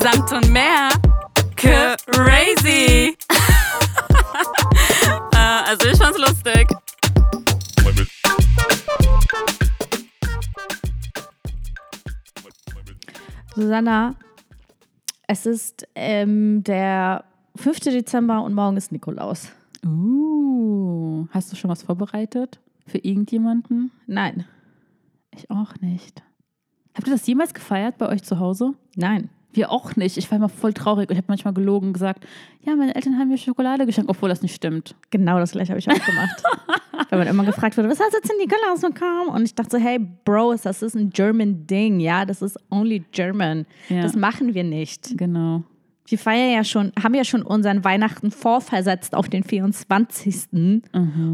Samt und mehr. Crazy. äh, also ich fand's lustig. Susanna, es ist ähm, der 5. Dezember und morgen ist Nikolaus. Uh, hast du schon was vorbereitet für irgendjemanden? Nein. Ich auch nicht. Habt ihr das jemals gefeiert bei euch zu Hause? Nein. Wir auch nicht. Ich war immer voll traurig. Ich habe manchmal gelogen und gesagt, ja, meine Eltern haben mir Schokolade geschenkt, obwohl das nicht stimmt. Genau das gleiche habe ich auch gemacht. Weil man immer gefragt wurde, was hast du jetzt in Nikolaus bekommen? Und ich dachte so, hey, Bro, das ist ein German Ding, ja, das ist only German. Ja. Das machen wir nicht. Genau. Wir feiern ja schon, haben ja schon unseren Weihnachten vorversetzt auf den 24.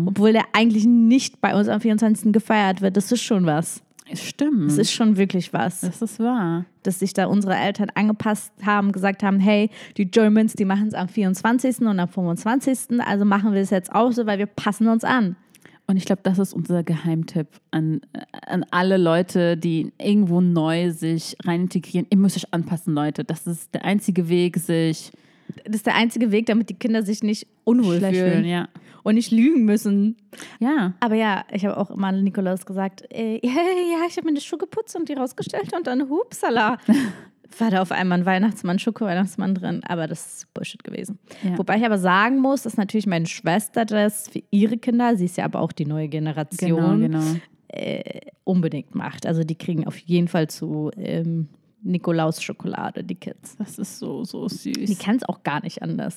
Obwohl der eigentlich nicht bei uns am 24. gefeiert wird. Das ist schon was. Es stimmt. Das ist schon wirklich was. das ist wahr. dass sich da unsere Eltern angepasst haben, gesagt haben, hey, die Germans, die machen es am 24. und am 25. Also machen wir es jetzt auch so, weil wir passen uns an. Und ich glaube, das ist unser Geheimtipp an, an alle Leute, die irgendwo neu sich rein integrieren. Ihr müsst euch anpassen, Leute. Das ist der einzige Weg, sich Das ist der einzige Weg, damit die Kinder sich nicht unwohl schlecht fühlen fühlen. Ja. und nicht lügen müssen. ja. Aber ja, ich habe auch immer Nikolaus gesagt, äh, ja, ja, ich habe mir die Schuhe geputzt und die rausgestellt und dann hupsala. War da auf einmal ein Weihnachtsmann, Schoko-Weihnachtsmann drin, aber das ist Bullshit gewesen. Ja. Wobei ich aber sagen muss, dass natürlich meine Schwester das für ihre Kinder, sie ist ja aber auch die neue Generation, Genau, genau. unbedingt macht. Also die kriegen auf jeden Fall zu ähm, Nikolaus Schokolade, die Kids. Das ist so, so Die süß. kennen es auch gar nicht anders.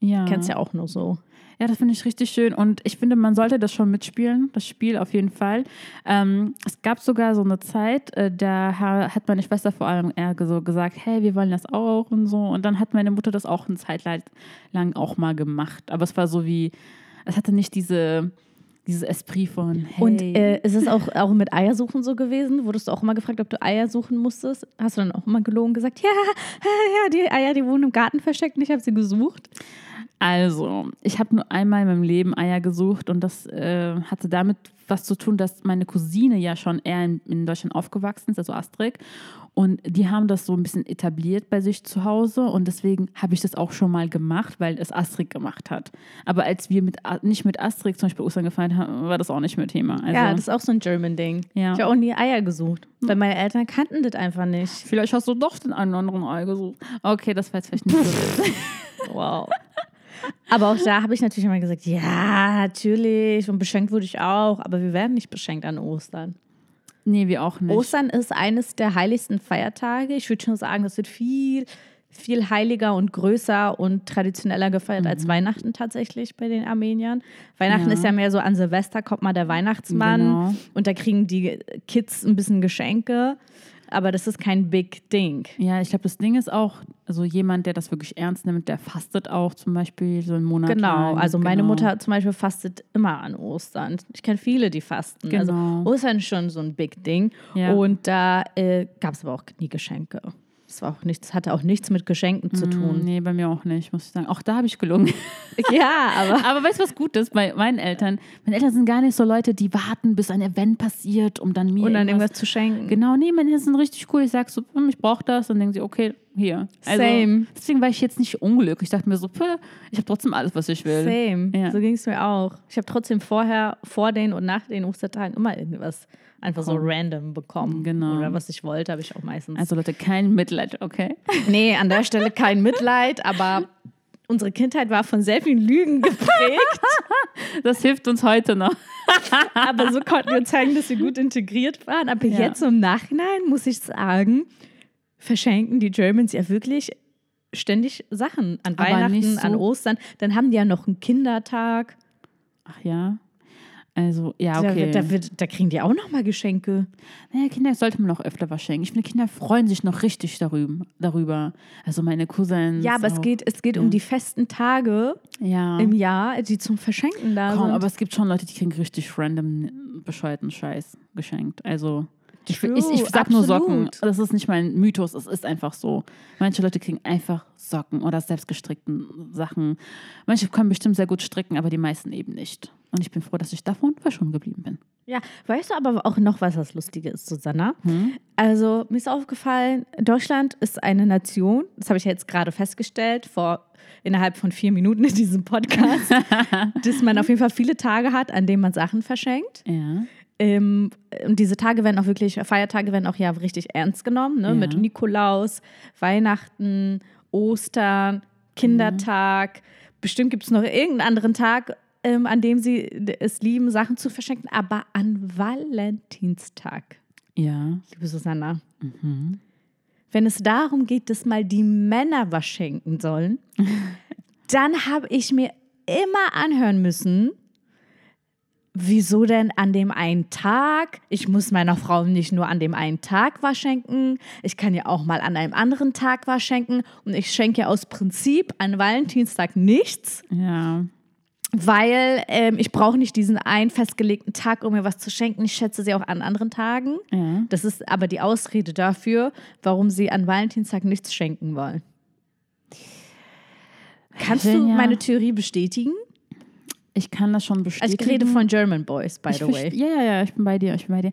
Ja. Die kennen es ja auch nur so. Ja, das finde ich richtig schön. Und ich finde, man sollte das schon mitspielen, das Spiel auf jeden Fall. Ähm, es gab sogar so eine Zeit, äh, da ha- hat meine Schwester vor allem eher so gesagt, hey, wir wollen das auch und so. Und dann hat meine Mutter das auch eine Zeit lang auch mal gemacht. Aber es war so wie, es hatte nicht diese, dieses Esprit von, hey. Und äh, ist es auch, auch mit Eiersuchen so gewesen? Wurdest du auch immer gefragt, ob du Eier suchen musstest? Hast du dann auch immer gelogen gesagt, ja, ja, die Eier, die wurden im Garten versteckt und ich habe sie gesucht? Also, ich habe nur einmal in meinem Leben Eier gesucht und das äh, hatte damit was zu tun, dass meine Cousine ja schon eher in, in Deutschland aufgewachsen ist, also Astrid. Und die haben das so ein bisschen etabliert bei sich zu Hause und deswegen habe ich das auch schon mal gemacht, weil es Astrid gemacht hat. Aber als wir mit, nicht mit Astrid zum Beispiel Ostern gefeiert haben, war das auch nicht mehr Thema. Also, ja, das ist auch so ein German-Ding. Ja. Ich habe auch nie Eier gesucht, weil meine Eltern kannten das einfach nicht. vielleicht hast du doch den einen anderen Ei gesucht. Okay, das war jetzt vielleicht nicht so. Wow. Aber auch da habe ich natürlich immer gesagt, ja, natürlich. Und beschenkt wurde ich auch. Aber wir werden nicht beschenkt an Ostern. Nee, wir auch nicht. Ostern ist eines der heiligsten Feiertage. Ich würde schon sagen, das wird viel, viel heiliger und größer und traditioneller gefeiert als Weihnachten tatsächlich bei den Armeniern. Weihnachten Ja. ist ja mehr so an Silvester kommt mal der Weihnachtsmann Genau. und da kriegen die Kids ein bisschen Geschenke. Aber das ist kein Big Ding. Ja, ich glaube, das Ding ist auch, also jemand, der das wirklich ernst nimmt, der fastet auch zum Beispiel so einen Monat Genau, lang. also meine Genau. Mutter zum Beispiel fastet immer an Ostern. Ich kenne viele, die fasten. Genau. Also Ostern ist schon so ein Big Ding. Ja. Und da äh, gab es aber auch nie Geschenke. Es war auch nichts, hatte auch nichts mit Geschenken zu Mm, tun. Nee, bei mir auch nicht, muss ich sagen. Auch da habe ich gelungen. Ja, aber Aber weißt du, was gut ist bei meinen Eltern? Meine Eltern sind gar nicht so Leute, die warten, bis ein Event passiert, um dann mir und dann irgendwas zu schenken. Genau, nee, meine Eltern sind richtig cool. Ich sag so, hm, ich brauche das. Dann denken sie, okay, hier. Also, Same. Deswegen war ich jetzt nicht unglücklich. Ich dachte mir so, pff, ich habe trotzdem alles, was ich will. Same. Ja. So ging es mir auch. Ich habe trotzdem vorher, vor den und nach den Ostertagen immer irgendwas einfach so random bekommen. Genau. Oder was ich wollte, habe ich auch meistens. Also Leute, kein Mitleid, okay? Nee, an der Stelle kein Mitleid, aber unsere Kindheit war von sehr vielen Lügen geprägt. Das hilft uns heute noch. aber so konnten wir zeigen, dass wir gut integriert waren. Aber Ja. jetzt im Nachhinein muss ich sagen, verschenken die Germans ja wirklich ständig Sachen an Aber Weihnachten, so- an Ostern. Dann haben die ja noch einen Kindertag. Ach ja. Also, ja, Da, okay. da, wird, da kriegen die auch noch mal Geschenke. Naja, Kinder sollte man auch öfter was schenken. Ich finde, Kinder freuen sich noch richtig darüber. Also meine Cousins. Ja, aber es auch. geht, es geht um die festen Tage Ja. im Jahr, die zum Verschenken da Kaum, sind. aber es gibt schon Leute, die kriegen richtig random bescheuerten Scheiß geschenkt. Also True, ich, ich sag nur Socken. absolut. Das ist nicht mein Mythos, es ist einfach so. Manche Leute kriegen einfach Socken oder selbstgestrickten Sachen. Manche können bestimmt sehr gut stricken, aber die meisten eben nicht. Und ich bin froh, dass ich davon verschont geblieben bin. Ja, weißt du aber auch noch, was das Lustige ist, Susanna? Also, mir ist aufgefallen, Deutschland ist eine Nation, das habe ich jetzt gerade festgestellt, vor innerhalb von vier Minuten in diesem Podcast, dass man auf jeden Fall viele Tage hat, an denen man Sachen verschenkt. Ja. Ähm, und diese Tage werden auch wirklich, Feiertage werden auch ja richtig ernst genommen, ne? Ja. mit Nikolaus, Weihnachten, Ostern, Kindertag. Bestimmt gibt es noch irgendeinen anderen Tag, ähm, an dem sie es lieben, Sachen zu verschenken, aber an Valentinstag, Ja. liebe Susanna. Wenn es darum geht, dass mal die Männer was schenken sollen, dann habe ich mir immer anhören müssen, wieso denn an dem einen Tag? Ich muss meiner Frau nicht nur an dem einen Tag was schenken, ich kann ja auch mal an einem anderen Tag was schenken und ich schenke aus Prinzip an Valentinstag nichts, Ja. weil ähm, ich brauche nicht diesen einen festgelegten Tag, um mir was zu schenken. Ich schätze sie auch an anderen Tagen. Ja. Das ist aber die Ausrede dafür, warum sie an Valentinstag nichts schenken wollen. Kannst du ja- meine Theorie bestätigen? Ich kann das schon Also bestätigen. ich rede von German Boys, by the way. Ja, ja, ja, ich bin bei dir, ich bin bei dir.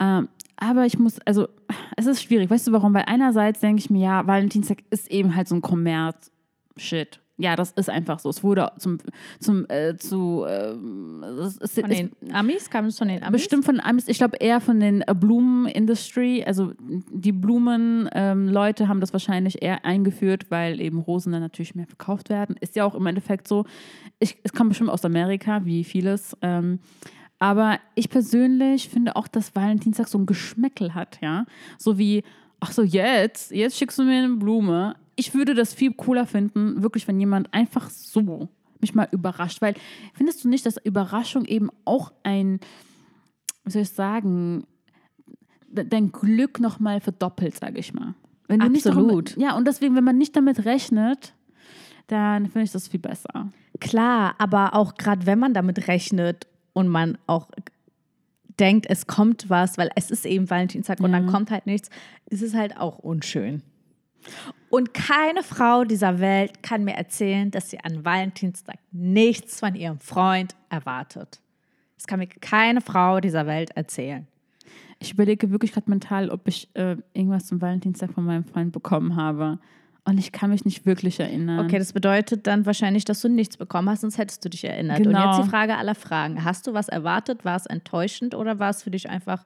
Ähm, aber ich muss, also, es ist schwierig. Weißt du warum? Weil einerseits denke ich mir, ja, Valentinstag ist eben halt so ein Kommerz-Shit. Ja, das ist einfach so. Es wurde zum, zum, äh, zu, ähm, es ist, Von den Amis? Kam es von den Amis? Bestimmt von Amis, ich glaube eher von den äh, Blumen-Industry. Also die Blumen-Leute ähm, haben das wahrscheinlich eher eingeführt, weil eben Rosen dann natürlich mehr verkauft werden. Ist ja auch im Endeffekt so. Ich, es kommt bestimmt aus Amerika, wie vieles. Ähm, aber ich persönlich finde auch, dass Valentinstag so ein Geschmäckel hat, ja. So wie, ach so, jetzt, jetzt schickst du mir eine Blume. Ich würde das viel cooler finden, wirklich, wenn jemand einfach so mich mal überrascht. Weil findest du nicht, dass Überraschung eben auch ein, wie soll ich sagen, de- dein Glück nochmal verdoppelt, sage ich mal. Wenn du Nicht Absolut. damit, ja, und deswegen, wenn man nicht damit rechnet, dann finde ich das viel besser. Klar, aber auch gerade wenn man damit rechnet und man auch denkt, es kommt was, weil es ist eben Valentinstag und dann kommt halt nichts, ist es halt auch unschön. Und keine Frau dieser Welt kann mir erzählen, dass sie an Valentinstag nichts von ihrem Freund erwartet. Das kann mir keine Frau dieser Welt erzählen. Ich überlege wirklich gerade mental, ob ich äh, irgendwas zum Valentinstag von meinem Freund bekommen habe. Und ich kann mich nicht wirklich erinnern. Okay, das bedeutet dann wahrscheinlich, dass du nichts bekommen hast, sonst hättest du dich erinnert. Und Genau. jetzt die Frage aller Fragen. Hast du was erwartet? War es enttäuschend oder war es für dich einfach.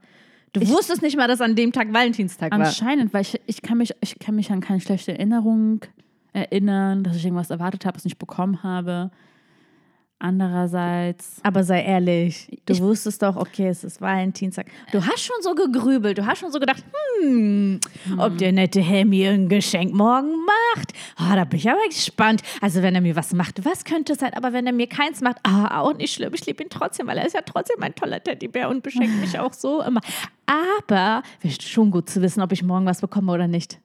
Du wusstest nicht mal, dass an dem Tag Valentinstag war. Anscheinend, weil ich, ich, kann mich, ich kann mich an keine schlechte Erinnerung erinnern, dass ich irgendwas erwartet habe, was ich nicht bekommen habe. Andererseits, Aber sei ehrlich, du Ich- wusstest doch, okay, es ist Valentinstag. Du hast schon so gegrübelt, du hast schon so gedacht, hm, ob der nette Herr mir ein Geschenk morgen macht. Ah, da bin ich aber gespannt. Also wenn er mir was macht, was könnte es sein? Aber wenn er mir keins macht, ah, auch nicht schlimm, ich liebe ihn trotzdem, weil er ist ja trotzdem ein toller Teddybär und beschenkt mich auch so immer. Aber wäre schon gut zu wissen, ob ich morgen was bekomme oder nicht.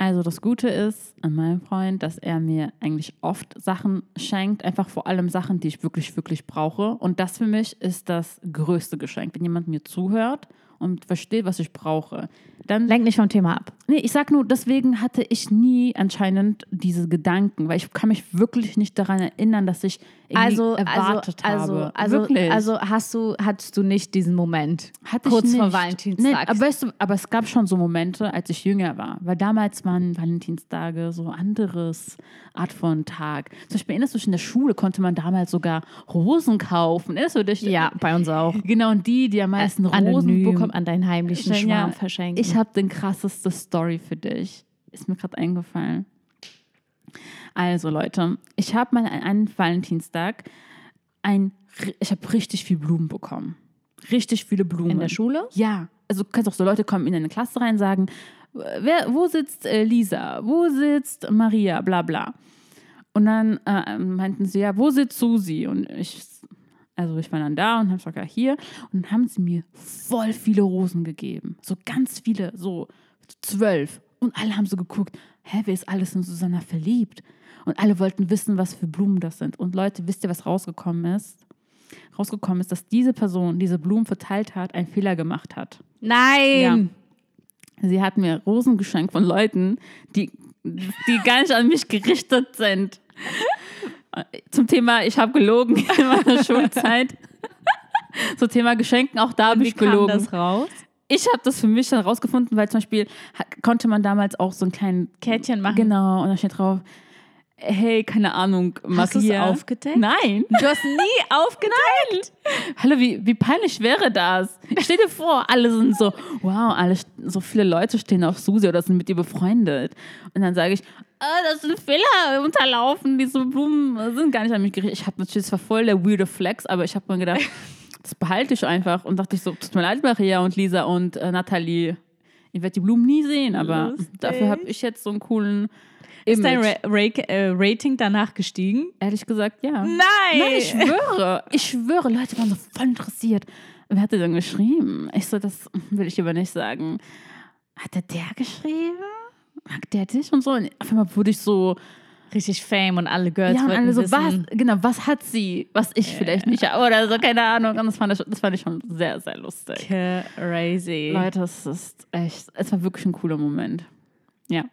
Also das Gute ist an meinem Freund, dass er mir eigentlich oft Sachen schenkt, einfach vor allem Sachen, die ich wirklich, wirklich brauche. Und das für mich ist das größte Geschenk. Wenn jemand mir zuhört und versteht, was ich brauche, dann Lenk nicht vom Thema ab. Nee, ich sag nur, deswegen hatte ich nie anscheinend diese Gedanken, weil ich kann mich wirklich nicht daran erinnern, dass ich Also, erwartet also, habe. also, wirklich. also hast du, hattest du nicht diesen Moment Hatte kurz ich vor nicht. Valentinstag? Nee, aber, weißt du, aber es gab schon so Momente, als ich jünger war, weil damals waren Valentinstage so anderes Art von Tag. Zum Beispiel erinnerst du dich, in der Schule konnte man damals sogar Rosen kaufen. Erinnerst du dich? ja, bei uns auch. Genau, und die, die am meisten Rosen Anonym bekommen. an deinen heimlichen Schwarm verschenken. Ich habe den krasseste Story für dich. Ist mir gerade eingefallen. Also Leute, ich habe mal an einem Valentinstag ein, ich habe richtig viel Blumen bekommen. Richtig viele Blumen. in der Schule? Ja, also du kannst auch so Leute kommen in eine Klasse rein sagen, wer, wo sitzt äh, Lisa, wo sitzt Maria, bla bla. Und dann äh, meinten sie, ja, wo sitzt Susi? Und ich, also ich war dann da und habe ja, hier. Und dann haben sie mir voll viele Rosen gegeben. So ganz viele, so zwölf. Und alle haben so geguckt, hä, wer ist alles in Susanna verliebt? Und alle wollten wissen, was für Blumen das sind. Und Leute, wisst ihr, was rausgekommen ist? Rausgekommen ist, dass diese Person, diese Blumen verteilt hat, einen Fehler gemacht hat. Nein! Sie hat mir Rosen geschenkt von Leuten, die, die gar nicht an mich gerichtet sind. Zum Thema, ich habe gelogen in meiner Schulzeit. So Thema Geschenken, auch da habe ich kam gelogen. das raus? Ich habe das für mich dann rausgefunden, weil zum Beispiel konnte man damals auch so ein kleinen Kärtchen machen. Genau, und da steht drauf, hey, keine Ahnung, Maria. Hast du es aufgedeckt? Nein. Du hast nie aufgedeckt. Hallo, wie, wie peinlich wäre das? Stell dir vor, alle sind so, wow, alle, so viele Leute stehen auf Susi oder sind mit ihr befreundet. Und dann sage ich, ah, das sind Fehler unterlaufen, diese Blumen sind gar nicht an mich gerichtet. Ich habe natürlich, das war voll der weirde Flex, aber ich habe mir gedacht, das behalte ich einfach. Und dachte ich so, tut mir leid, Maria und Lisa und äh, Nathalie. Ich werde die Blumen nie sehen, aber Lustig. dafür habe ich jetzt so einen coolen Ist dein. Ra Ra äh, Rating danach gestiegen? Ehrlich gesagt, ja. Nein! Nein, ich schwöre. Ich schwöre, Leute waren so voll interessiert. Wer hat dir dann geschrieben? Ich so, das will ich aber nicht sagen. Hat der der geschrieben? Mag der dich und so? Und auf einmal wurde ich so, Richtig Fame und alle Girls ja, und alle so, wissen. was, genau, was hat sie, was ich vielleicht nicht habe oder so, keine Ahnung. Und das fand, ich, das fand ich schon sehr, sehr lustig. Crazy. Leute, es ist echt, es war wirklich ein cooler Moment. Ja.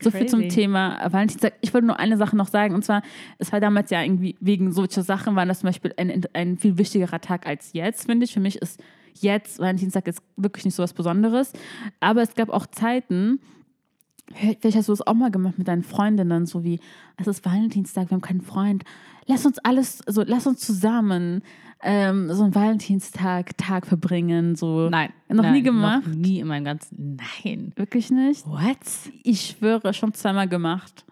So viel zum. Thema Valentinstag. Ich wollte nur eine Sache noch sagen, und zwar, es war damals ja irgendwie, wegen solcher Sachen war das zum Beispiel ein, ein viel wichtigerer Tag als jetzt, finde ich. Für mich ist jetzt, Valentinstag ist wirklich nicht so was Besonderes. Aber es gab auch Zeiten, Vielleicht hast du das auch mal gemacht mit deinen Freundinnen, so wie, es ist Valentinstag, wir haben keinen Freund. Lass uns alles, so, lass uns zusammen ähm, so einen Valentinstag, Tag verbringen. So. Nein. Noch nein, nie gemacht? Noch nie in meinem ganzen. Nein. Wirklich nicht? What? Ich schwöre, schon zweimal gemacht.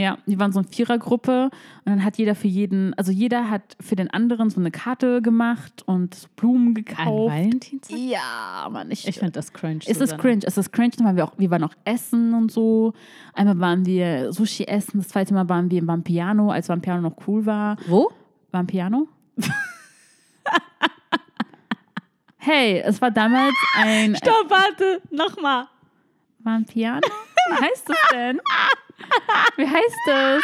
Ja, die waren so eine Vierergruppe und dann hat jeder für jeden, also jeder hat für den anderen so eine Karte gemacht und Blumen Ein gekauft. Valentinstag? Ja, Mann, ich, Ich finde das cringe. es ist cringe, es ist cringe. Dann waren wir, auch, wir waren auch essen und so. Einmal waren wir Sushi essen, das zweite Mal waren wir im Vampiano, als Vampiano noch cool war. Wo? Vampiano? hey, es war damals ein Stopp, warte. Nochmal. Vampiano? Wie heißt das denn? Wie heißt das?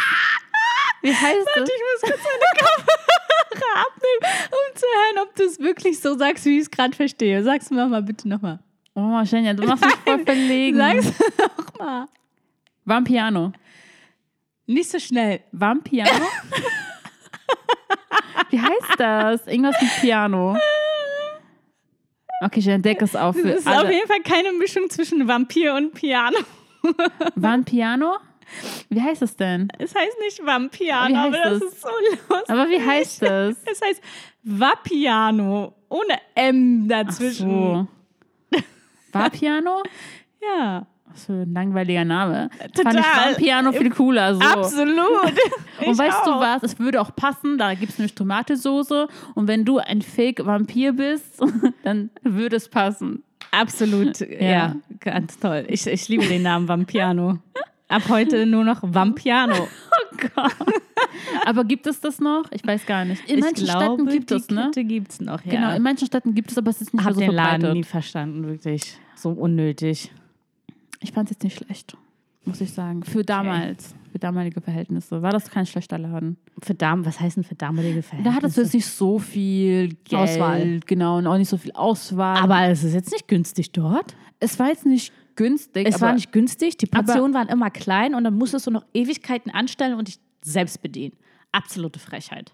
Wie heißt das? Ich muss kurz meine Kamera abnehmen, um zu hören, ob du es wirklich so sagst, wie ich es gerade verstehe. Sag's mir nochmal, bitte nochmal. Oh, Shenja, du machst mich voll verlegen. Sag's nochmal. Vampiano. Nicht so schnell. Vampiano? Wie heißt das? Irgendwas mit Piano. Okay, ich entdecke es auch Das für ist auf alle. jeden Fall keine Mischung zwischen Vampir und Piano. Vampiano? Wie heißt es denn? Es heißt nicht Vampiano, aber das es? ist so lustig. Aber wie heißt es? Es heißt Vapiano, ohne M Ach dazwischen. so. Vapiano? Ja, Was für ein langweiliger Name. Total. Fand ich Vampiano viel cooler. So. absolut. Und Ich weißt du auch. was? Es würde auch passen, da gibt es nämlich Tomatensoße. Und wenn du ein Fake-Vampir bist, dann würde es passen. Absolut, ja. ganz toll. Ich, ich liebe den Namen Vampiano. Ab heute nur noch Vampiano. Aber gibt es das noch? Ich weiß gar nicht. In manchen Städten gibt es, ne? Gibt's noch, ja. Genau, in manchen Städten gibt es, aber es ist nicht Hab mehr so den Laden verbreitet. nie verstanden, wirklich. So unnötig. Ich fand es jetzt nicht schlecht, muss ich sagen. Für damals, für damalige Verhältnisse, war das kein schlechter Laden. Für Damen, was heißt denn für damalige Da Verhältnisse? hattest du jetzt nicht so viel Geld, Auswahl. genau, und auch nicht so viel Auswahl. aber es ist jetzt nicht günstig dort. es war jetzt nicht günstig. Es war nicht günstig, die Portionen waren immer klein und dann musstest du noch Ewigkeiten anstellen und dich selbst bedienen. Absolute Frechheit.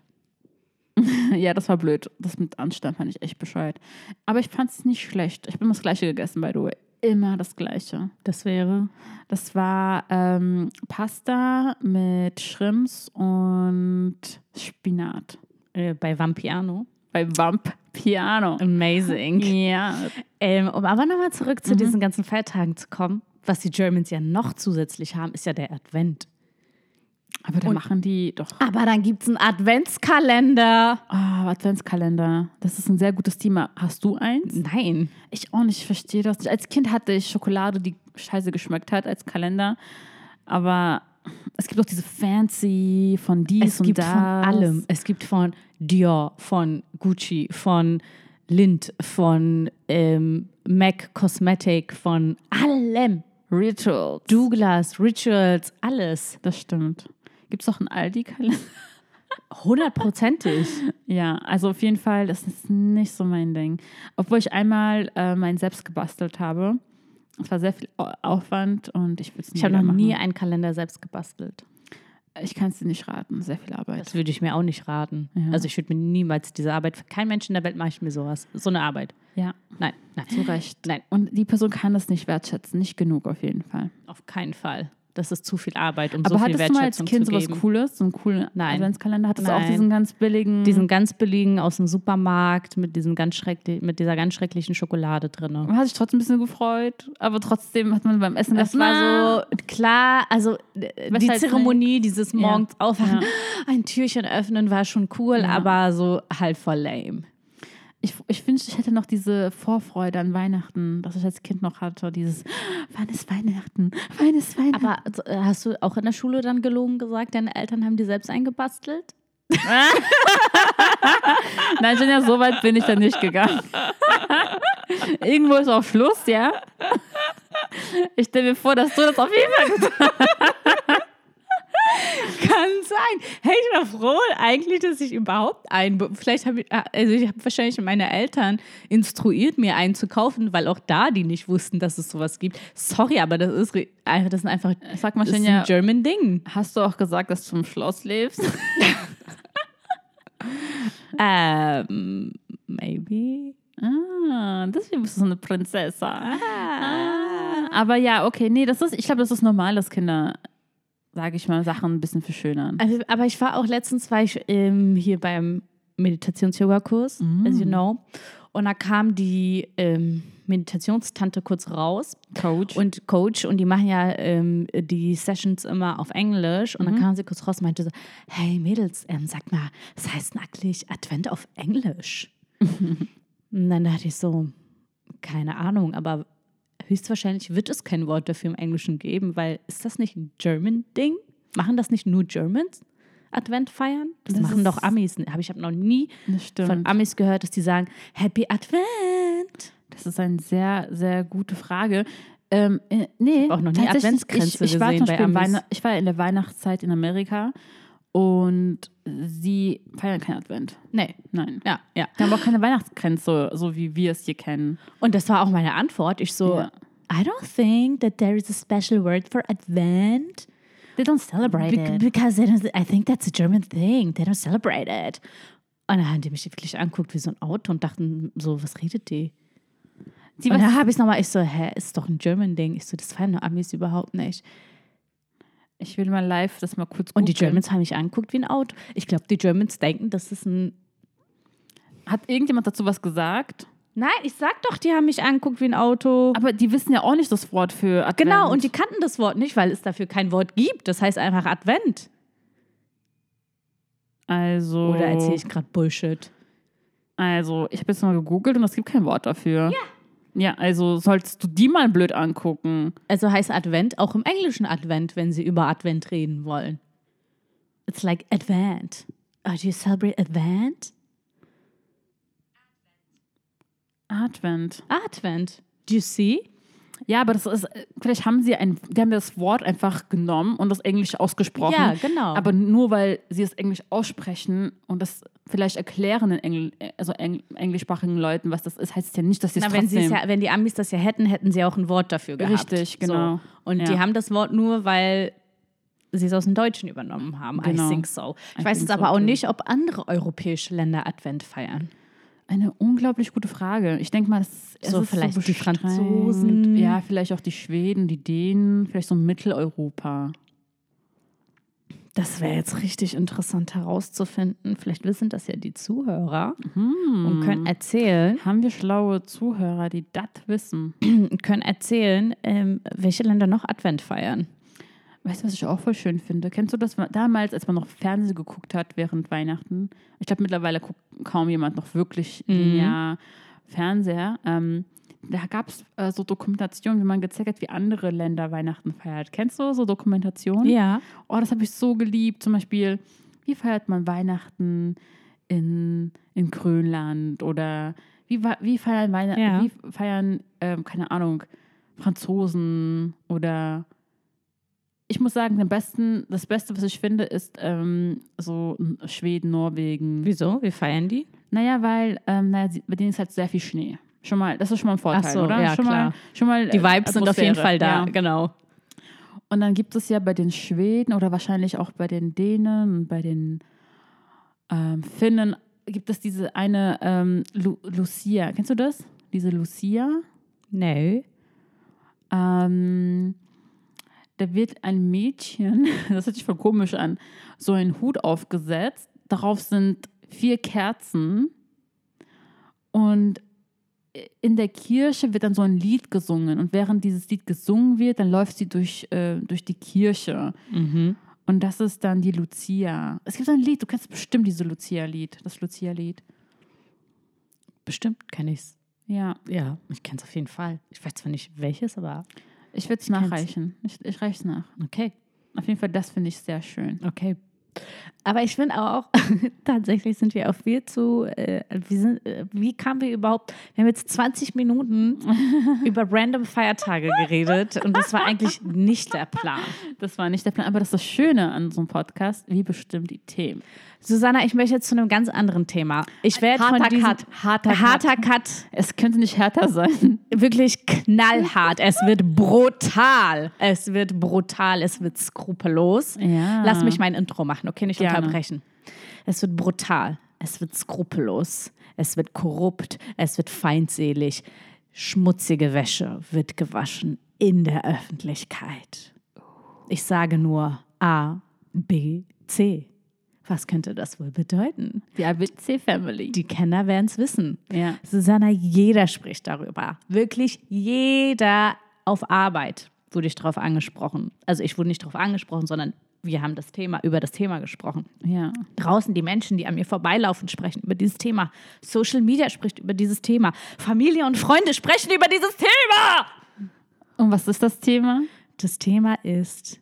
Ja, das war blöd. Das mit Anstand fand ich echt bescheuert. Aber ich fand es nicht schlecht. Ich habe immer das Gleiche gegessen, by the way. Immer das Gleiche. Das wäre. Das war ähm, Pasta mit Shrimps und Spinat. Äh, bei Vampiano. Bei Vamp Piano. Amazing. Ja. Ähm, um aber nochmal zurück Mhm. zu diesen ganzen Feiertagen zu kommen, was die Germans ja noch zusätzlich haben, ist ja der Advent. Aber da machen die doch. Aber dann gibt es einen Adventskalender. Ah, Adventskalender. Das ist ein sehr gutes Thema. Hast du eins? Nein. Ich auch nicht, ich verstehe das nicht. Als Kind hatte ich Schokolade, die scheiße geschmeckt hat als Kalender. Aber es gibt auch diese Fancy von dies Es und gibt das. von allem. Es gibt von Dior, von Gucci, von Lind, von ähm, MAC Cosmetic, von allem. Rituals. Douglas, Rituals, alles. Das stimmt. Gibt es auch einen Aldi-Kalender? Hundertprozentig. Ja, also auf jeden Fall, das ist nicht so mein Ding. Obwohl ich einmal äh, meinen selbst gebastelt habe. Es war sehr viel Au- Aufwand und ich würde es Ich habe noch wieder nie machen. einen Kalender selbst gebastelt. Ich kann es dir nicht raten. Sehr viel Arbeit. Das würde ich mir auch nicht raten. Ja. Also ich würde mir niemals diese Arbeit, für kein Mensch in der Welt mache ich mir sowas. So eine Arbeit. Ja, Nein, nein. zu Recht. Nein, Und die Person kann das nicht wertschätzen. Nicht genug auf jeden Fall. auf keinen Fall. Das ist zu viel Arbeit, um Aber so viel hattest du mal als Wertschätzung Kind zu sowas geben. Cooles? So einen coolen Nein. Adventskalender? Hattest du auch Nein. diesen ganz billigen? Diesen ganz billigen aus dem Supermarkt mit, diesem ganz schrecklich, mit dieser ganz schrecklichen Schokolade drin. Man hat sich trotzdem ein bisschen gefreut, aber trotzdem hat man beim Essen Das war so, klar, also äh, die Zeremonie, dieses morgens aufwachen, Ja. ein Türchen öffnen war schon cool, Ja. aber so halt voll lame. Ich, ich wünschte, ich hätte noch diese Vorfreude an Weihnachten, das ich als Kind noch hatte. Dieses, wann ist Weihnachten? Wann ist Weihnachten? Aber äh, hast du auch in der Schule dann gelogen gesagt, deine Eltern haben die selbst eingebastelt? Nein, Jenja, so weit bin ich dann nicht gegangen. Irgendwo ist auch Schluss, ja? Ich stelle mir vor, dass du das auf jeden Fall getan hast. Kann sein. Hey, ich war froh eigentlich, dass ich überhaupt ein. Vielleicht habe ich, also ich habe wahrscheinlich meine Eltern instruiert, mir einen zu kaufen, weil auch da die nicht wussten, dass es sowas gibt. Sorry, aber das ist einfach, das sind einfach. Sag mal, Das ist Jenja, ein German Ding. hast du auch gesagt, dass du im Schloss lebst? Ähm, maybe. Ah, deswegen bist du so eine Prinzessin. Ah. Aber ja, okay, nee, das ist, ich glaube, das ist normal, dass Kinder, sage ich mal, Sachen ein bisschen verschönern. Also, aber ich war auch letztens war ich ähm, hier beim Meditations-Yoga-Kurs, as you know. Und da kam die ähm, Meditationstante kurz raus Coach. und Coach und die machen ja ähm, die Sessions immer auf Englisch und dann kam sie kurz raus und meinte so, hey Mädels, ähm, sag mal, was heißt eigentlich Advent auf Englisch? und dann dachte ich so, keine Ahnung, aber höchstwahrscheinlich wird es kein Wort dafür im Englischen geben, weil ist das nicht ein German-Ding? Machen das nicht nur Germans? Advent feiern? Das, Das machen doch Amis. Ich habe noch nie von Amis gehört, dass die sagen Happy Advent. Das ist eine sehr, sehr gute Frage. Ähm, äh, nee, hab auch noch nie Adventskränze ich, ich war gesehen zum bei Amis. Ich war in der Weihnachtszeit in Amerika und sie feiern keinen Advent. Nee, Nein. ja, ja. Die haben auch keine Weihnachtsgrenze, so wie wir es hier kennen. Und das war auch meine Antwort. Ich so, Ja. I don't think that there is a special word for Advent. They don't celebrate Be- it. because they don't, I think that's a German thing. They don't celebrate it. Und dann haben die mich wirklich anguckt wie so ein Auto und dachten so, was redet die? Die und dann habe ich es nochmal, ich so, hä, ist doch ein German-Ding. Ich so, das feiern nur Amis überhaupt nicht. Ich will mal live das mal kurz Und die googeln. Germans haben mich angeguckt wie ein Auto. Ich glaube, die Germans denken, das ist ein Hat irgendjemand dazu was gesagt? Nein, ich sag doch, die haben mich angeguckt wie ein Auto. Aber die wissen ja auch nicht das Wort für Advent. genau, und die kannten das Wort nicht, weil es dafür kein Wort gibt. Das heißt einfach Advent. Also. Oder erzähle ich gerade Bullshit? Also, ich habe jetzt mal gegoogelt und es gibt kein Wort dafür. Ja. Ja, also solltest du die mal blöd angucken. Also heißt Advent auch im Englischen Advent, wenn sie über Advent reden wollen. It's like Advent. Oh, do you celebrate Advent? Advent. Advent. Do you see? Ja, aber das ist, vielleicht haben sie ein, die haben das Wort einfach genommen und das Englisch ausgesprochen. Ja, genau. Aber nur weil sie es Englisch aussprechen und das vielleicht erklären den Engl also Eng englischsprachigen Leuten, was das ist, heißt es ja nicht, dass sie es wenn, trotzdem... sie's ja, wenn die Amis das ja hätten, hätten sie auch ein Wort dafür gehabt. Richtig, genau. So. Und Ja. die haben das Wort nur, weil sie es aus dem Deutschen übernommen haben. Genau. I think so. Ich I weiß jetzt so aber auch too. nicht, ob andere europäische Länder Advent feiern. Eine unglaublich gute Frage. Ich denke mal, das es So ist vielleicht die beschränkt. Franzosen. Ja, vielleicht auch die Schweden, die Dänen, vielleicht so Mitteleuropa. Das wäre jetzt richtig interessant herauszufinden. Vielleicht wissen das ja die Zuhörer Hm. und können erzählen, Haben wir schlaue Zuhörer, die das wissen? können erzählen, ähm, welche Länder noch Advent feiern. Weißt du, was ich auch voll schön finde? Kennst du das damals, als man noch Fernsehen geguckt hat während Weihnachten? Ich glaube, mittlerweile guckt kaum jemand noch wirklich linear Fernseher. Ähm, da gab es äh, so Dokumentationen, wie man gezeigt hat, wie andere Länder Weihnachten feiert. Kennst du so Dokumentationen? Ja. Oh, das habe ich so geliebt. Zum Beispiel, wie feiert man Weihnachten in, in Grönland oder wie, wie feiern Weihnachten, Ja. wie feiern, ähm, keine Ahnung, Franzosen oder ich muss sagen, den besten, das Beste, was ich finde, ist ähm, so Schweden, Norwegen. Wieso? Wie feiern die? Naja, weil ähm, naja, bei denen ist halt sehr viel Schnee. Schon mal, das ist schon mal ein Vorteil, Ach so, oder? ja, schon klar. Mal, schon mal Die Vibes sind auf jeden Atmosphäre, Fall da, Ja. genau. Und dann gibt es ja bei den Schweden oder wahrscheinlich auch bei den Dänen und bei den ähm, Finnen gibt es diese eine ähm, Lu Lucia. Kennst du das? Diese Lucia? No. Ähm, da wird ein Mädchen, das hört sich voll komisch an, so einen Hut aufgesetzt. Darauf sind vier Kerzen. Und in der Kirche wird dann so ein Lied gesungen. Und während dieses Lied gesungen wird, dann läuft sie durch, äh, durch die Kirche. Mhm. Und das ist dann die Lucia. Es gibt ein Lied, du kennst bestimmt dieses Lucia-Lied, das Lucia-Lied. Bestimmt kenne ich es. Ja, Ja, ich kenne es auf jeden Fall. Ich weiß zwar nicht welches, aber ich würde es nachreichen. Ich, ich reiche es nach. okay. Auf jeden Fall, das finde ich sehr schön. Okay. Aber ich finde auch, tatsächlich sind wir auch viel zu, äh, wie, sind, äh, wie kamen wir überhaupt, wir haben jetzt 20 Minuten über random Feiertage geredet und das war eigentlich nicht der Plan. Das war nicht der Plan, aber das ist das Schöne an so einem Podcast, wie bestimmt die Themen. Susanna, ich möchte jetzt zu einem ganz anderen Thema. Ich werde von Harter diesem, Cut, harter harter Cut, Es könnte nicht härter sein. wirklich knallhart. Es wird brutal. Es wird brutal. Es wird skrupellos. Ja. Lass mich mein Intro machen, okay? Nicht Gerne. unterbrechen. Es wird brutal. Es wird skrupellos. Es wird korrupt. Es wird feindselig. Schmutzige Wäsche wird gewaschen in der Öffentlichkeit. Ich sage nur A, B, C. Was könnte das wohl bedeuten? Die ABC-Family. Die Kenner werden es wissen. Ja. Susanna, jeder spricht darüber. Wirklich jeder auf Arbeit wurde ich darauf angesprochen. Also ich wurde nicht darauf angesprochen, sondern wir haben das Thema über das Thema gesprochen. Ja. Draußen die Menschen, die an mir vorbeilaufen, sprechen über dieses Thema. Social Media spricht über dieses Thema. Familie und Freunde sprechen über dieses Thema. Und was ist das Thema? Das Thema ist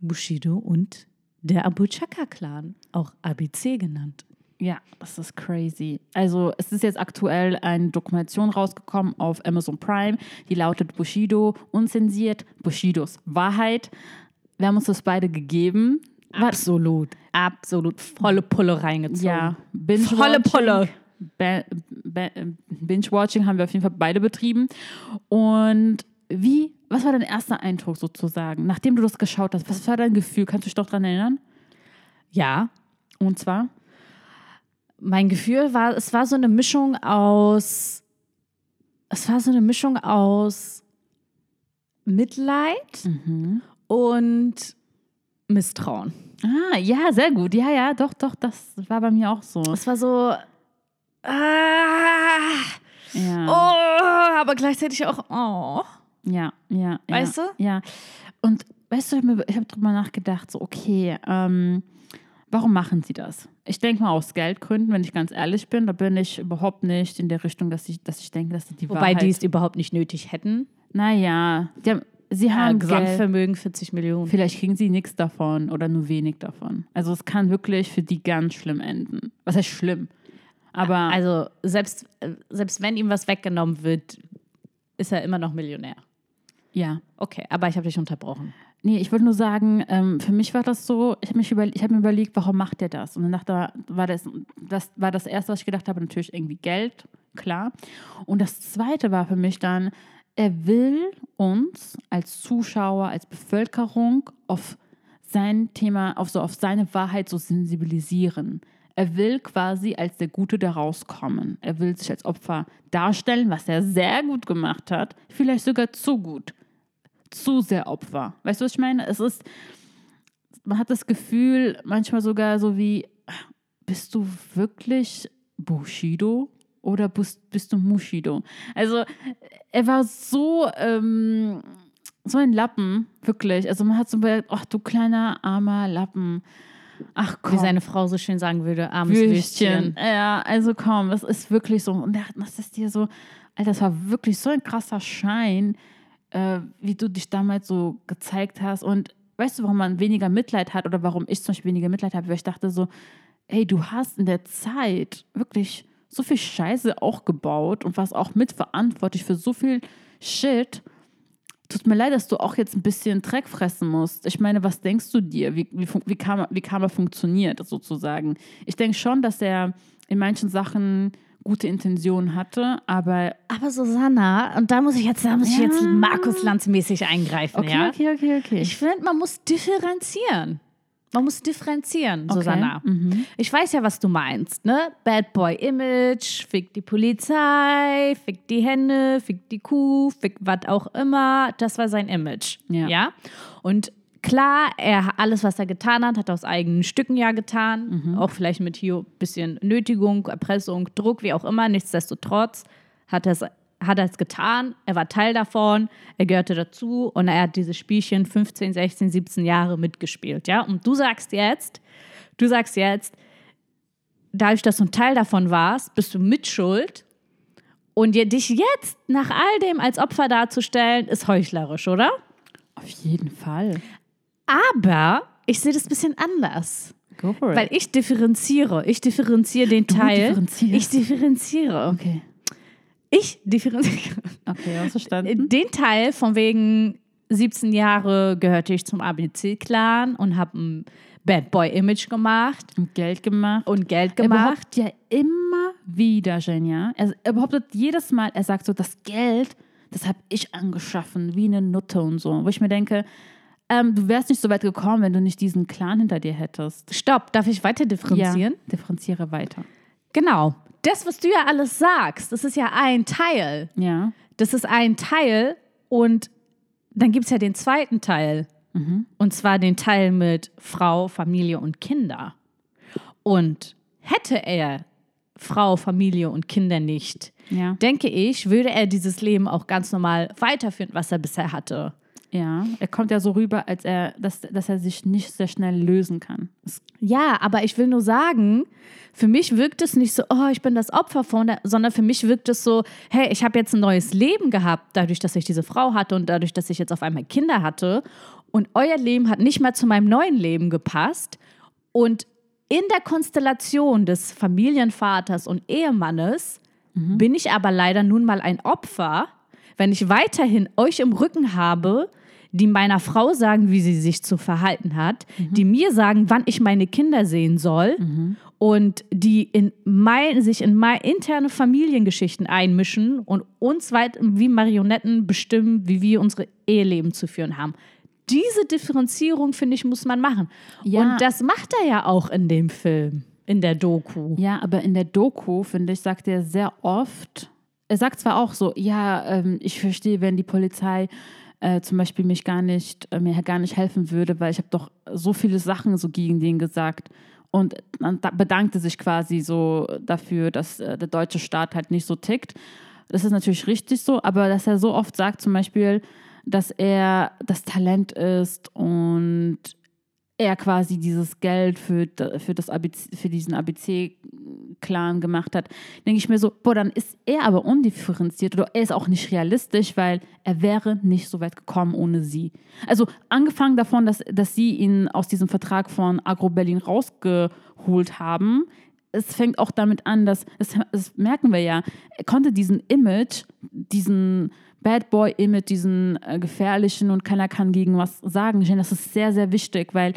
Bushido und der Abu Chaka-Clan, auch ABC genannt. Ja, das ist crazy. Also es ist jetzt aktuell eine Dokumentation rausgekommen auf Amazon Prime, die lautet Bushido unzensiert, Bushidos Wahrheit. Wir haben uns das beide gegeben. Absolut, absolut volle Pulle reingezogen. Ja, binge Volle Pulle. Binge-Watching haben wir auf jeden Fall beide betrieben. Und wie, was war dein erster Eindruck sozusagen, nachdem du das geschaut hast? Was war dein Gefühl? Kannst du dich doch daran erinnern? Ja, Und zwar? mein Gefühl war, es war so eine Mischung aus, es war so eine Mischung aus Mitleid und Misstrauen. Ah, ja, sehr gut. Ja, ja, doch, doch, das war bei mir auch so. Es war so, ah, Ja. oh, aber gleichzeitig auch, oh. Ja, ja, ja. Weißt du? Ja. Und weißt du, ich habe hab drüber nachgedacht, so, okay, ähm, warum machen sie das? Ich denke mal aus Geldgründen, wenn ich ganz ehrlich bin, da bin ich überhaupt nicht in der Richtung, dass ich, dass ich denke, dass die Wobei Wahrheit... die es überhaupt nicht nötig hätten. Naja, die haben, sie Ja, haben Geld, Gesamtvermögen 40 Millionen. vielleicht kriegen sie nichts davon oder nur wenig davon. Also es kann wirklich für die ganz schlimm enden. Was heißt schlimm? Aber Also selbst, äh, selbst wenn ihm was weggenommen wird, ist er immer noch Millionär. Ja, Okay, aber ich habe dich unterbrochen. Nee, ich wollte nur sagen, ähm, für mich war das so, ich habe über, hab mir überlegt, warum macht er das? Und dann dachte, war das, das war das Erste, was ich gedacht habe, natürlich irgendwie Geld, klar. Und das Zweite war für mich dann, er will uns als Zuschauer, als Bevölkerung auf sein Thema, auf so auf seine Wahrheit so sensibilisieren. Er will quasi als der Gute da rauskommen. Er will sich als Opfer darstellen, was er sehr gut gemacht hat, vielleicht sogar zu gut zu sehr Opfer. Weißt du, was ich meine? Es ist, man hat das Gefühl, manchmal sogar so wie, bist du wirklich Bushido oder bist, bist du Mushido? Also, er war so, ähm, so ein Lappen, wirklich. Also, man hat so gedacht, ach du kleiner, armer Lappen. Ach komm. Wie seine Frau so schön sagen würde, armes Würstchen. Würstchen. Ja, also komm, das ist wirklich so. Und der- das ist dir so, Alter, das war wirklich so ein krasser Schein, äh, wie du dich damals so gezeigt hast. Und weißt du, warum man weniger Mitleid hat oder warum ich zum Beispiel weniger Mitleid habe? Weil ich dachte so, hey, du hast in der Zeit wirklich so viel Scheiße auch gebaut und warst auch mitverantwortlich für so viel Shit. Tut mir leid, dass du auch jetzt ein bisschen Dreck fressen musst. Ich meine, was denkst du dir, wie, wie, wie, Karma, wie Karma funktioniert, sozusagen? Ich denke schon, dass er in manchen Sachen gute Intentionen hatte, aber Aber Susanna, und da muss ich jetzt, da muss ich Ja. jetzt Markus Lanz mäßig eingreifen, okay, ja? okay, okay, okay. Ich finde, man muss differenzieren. Man muss differenzieren, Okay. Susanna. Mhm. Ich weiß ja, was du meinst, ne? Bad Boy Image, fick die Polizei, fick die Hände, fick die Kuh, fick was auch immer. Das war sein Image. Ja. ja? Und klar, er alles, was er getan hat, hat er aus eigenen Stücken ja getan. Mhm. Auch vielleicht mit hier ein bisschen Nötigung, Erpressung, Druck, wie auch immer. Nichtsdestotrotz hat er es hat er es getan, er war Teil davon, er gehörte dazu und er hat dieses Spielchen 15, 16, 17 Jahre mitgespielt, ja? Und du sagst jetzt, du sagst jetzt, dadurch, dass du ein Teil davon warst, bist du mitschuld und dir dich jetzt nach all dem als Opfer darzustellen, ist heuchlerisch, oder? Auf jeden Fall. Aber ich sehe das ein bisschen anders. Go for it. Weil ich differenziere. Ich differenziere den Teil. differenzierst? Ich differenziere. okay. Ich differenziere. Okay, hast verstanden? Den Teil von wegen 17 Jahre gehörte ich zum ABC-Clan und habe ein Bad Boy-Image gemacht Und Geld gemacht. und Geld Er gemacht. behauptet ja immer wieder. Er, er behauptet jedes Mal, er sagt so, das Geld, das habe ich angeschaffen, wie eine Nutte und so. Wo ich mir denke, ähm, du wärst nicht so weit gekommen, wenn du nicht diesen Clan hinter dir hättest. Stopp, darf ich weiter differenzieren? Ja, differenziere weiter. Genau. Das, was du ja alles sagst, das ist ja ein Teil. Ja. Das ist ein Teil und dann gibt es ja den zweiten Teil. Und zwar den Teil mit Frau, Familie und Kinder. Und hätte er Frau, Familie und Kinder nicht, Ja. denke ich, würde er dieses Leben auch ganz normal weiterführen, was er bisher hatte. Ja. Er kommt ja so rüber, als er, dass, dass er sich nicht sehr schnell lösen kann. Ja, aber ich will nur sagen, für mich wirkt es nicht so, oh, ich bin das Opfer von, der, sondern für mich wirkt es so, hey, ich habe jetzt ein neues Leben gehabt, dadurch, dass ich diese Frau hatte und dadurch, dass ich jetzt auf einmal Kinder hatte. Und euer Leben hat nicht mal zu meinem neuen Leben gepasst. Und in der Konstellation des Familienvaters und Ehemannes bin ich aber leider nun mal ein Opfer, wenn ich weiterhin euch im Rücken habe, die meiner Frau sagen, wie sie sich zu verhalten hat, die mir sagen, wann ich meine Kinder sehen soll und die in mein, sich in meine interne Familiengeschichten einmischen und uns weit wie Marionetten bestimmen, wie wir unsere Eheleben zu führen haben. Diese Differenzierung, finde ich, muss man machen. Ja. Und das macht er ja auch in dem Film, in der Doku. Ja, aber in der Doku, finde ich, sagt er sehr oft, er sagt zwar auch so, ja, ähm, ich verstehe, wenn die Polizei äh, zum Beispiel mich gar nicht, äh, mir gar nicht helfen würde, weil ich habe doch so viele Sachen so gegen den gesagt. Und dann da- bedankte sich quasi so dafür, dass äh, der deutsche Staat halt nicht so tickt. Das ist natürlich richtig so, aber dass er so oft sagt zum Beispiel, dass er das Talent ist und er quasi dieses Geld für, für, das ABC, für diesen ABC-Clan gemacht hat, denke ich mir so, boah, dann ist er aber undifferenziert oder er ist auch nicht realistisch, weil er wäre nicht so weit gekommen ohne sie. Also angefangen davon, dass, dass sie ihn aus diesem Vertrag von Agro Berlin rausgeholt haben. Es fängt auch damit an, dass, das, das merken wir ja, er konnte diesen Image, diesen Bad Boy Image, diesen äh, gefährlichen und keiner kann gegen was sagen. Ich finde, das ist sehr, sehr wichtig, weil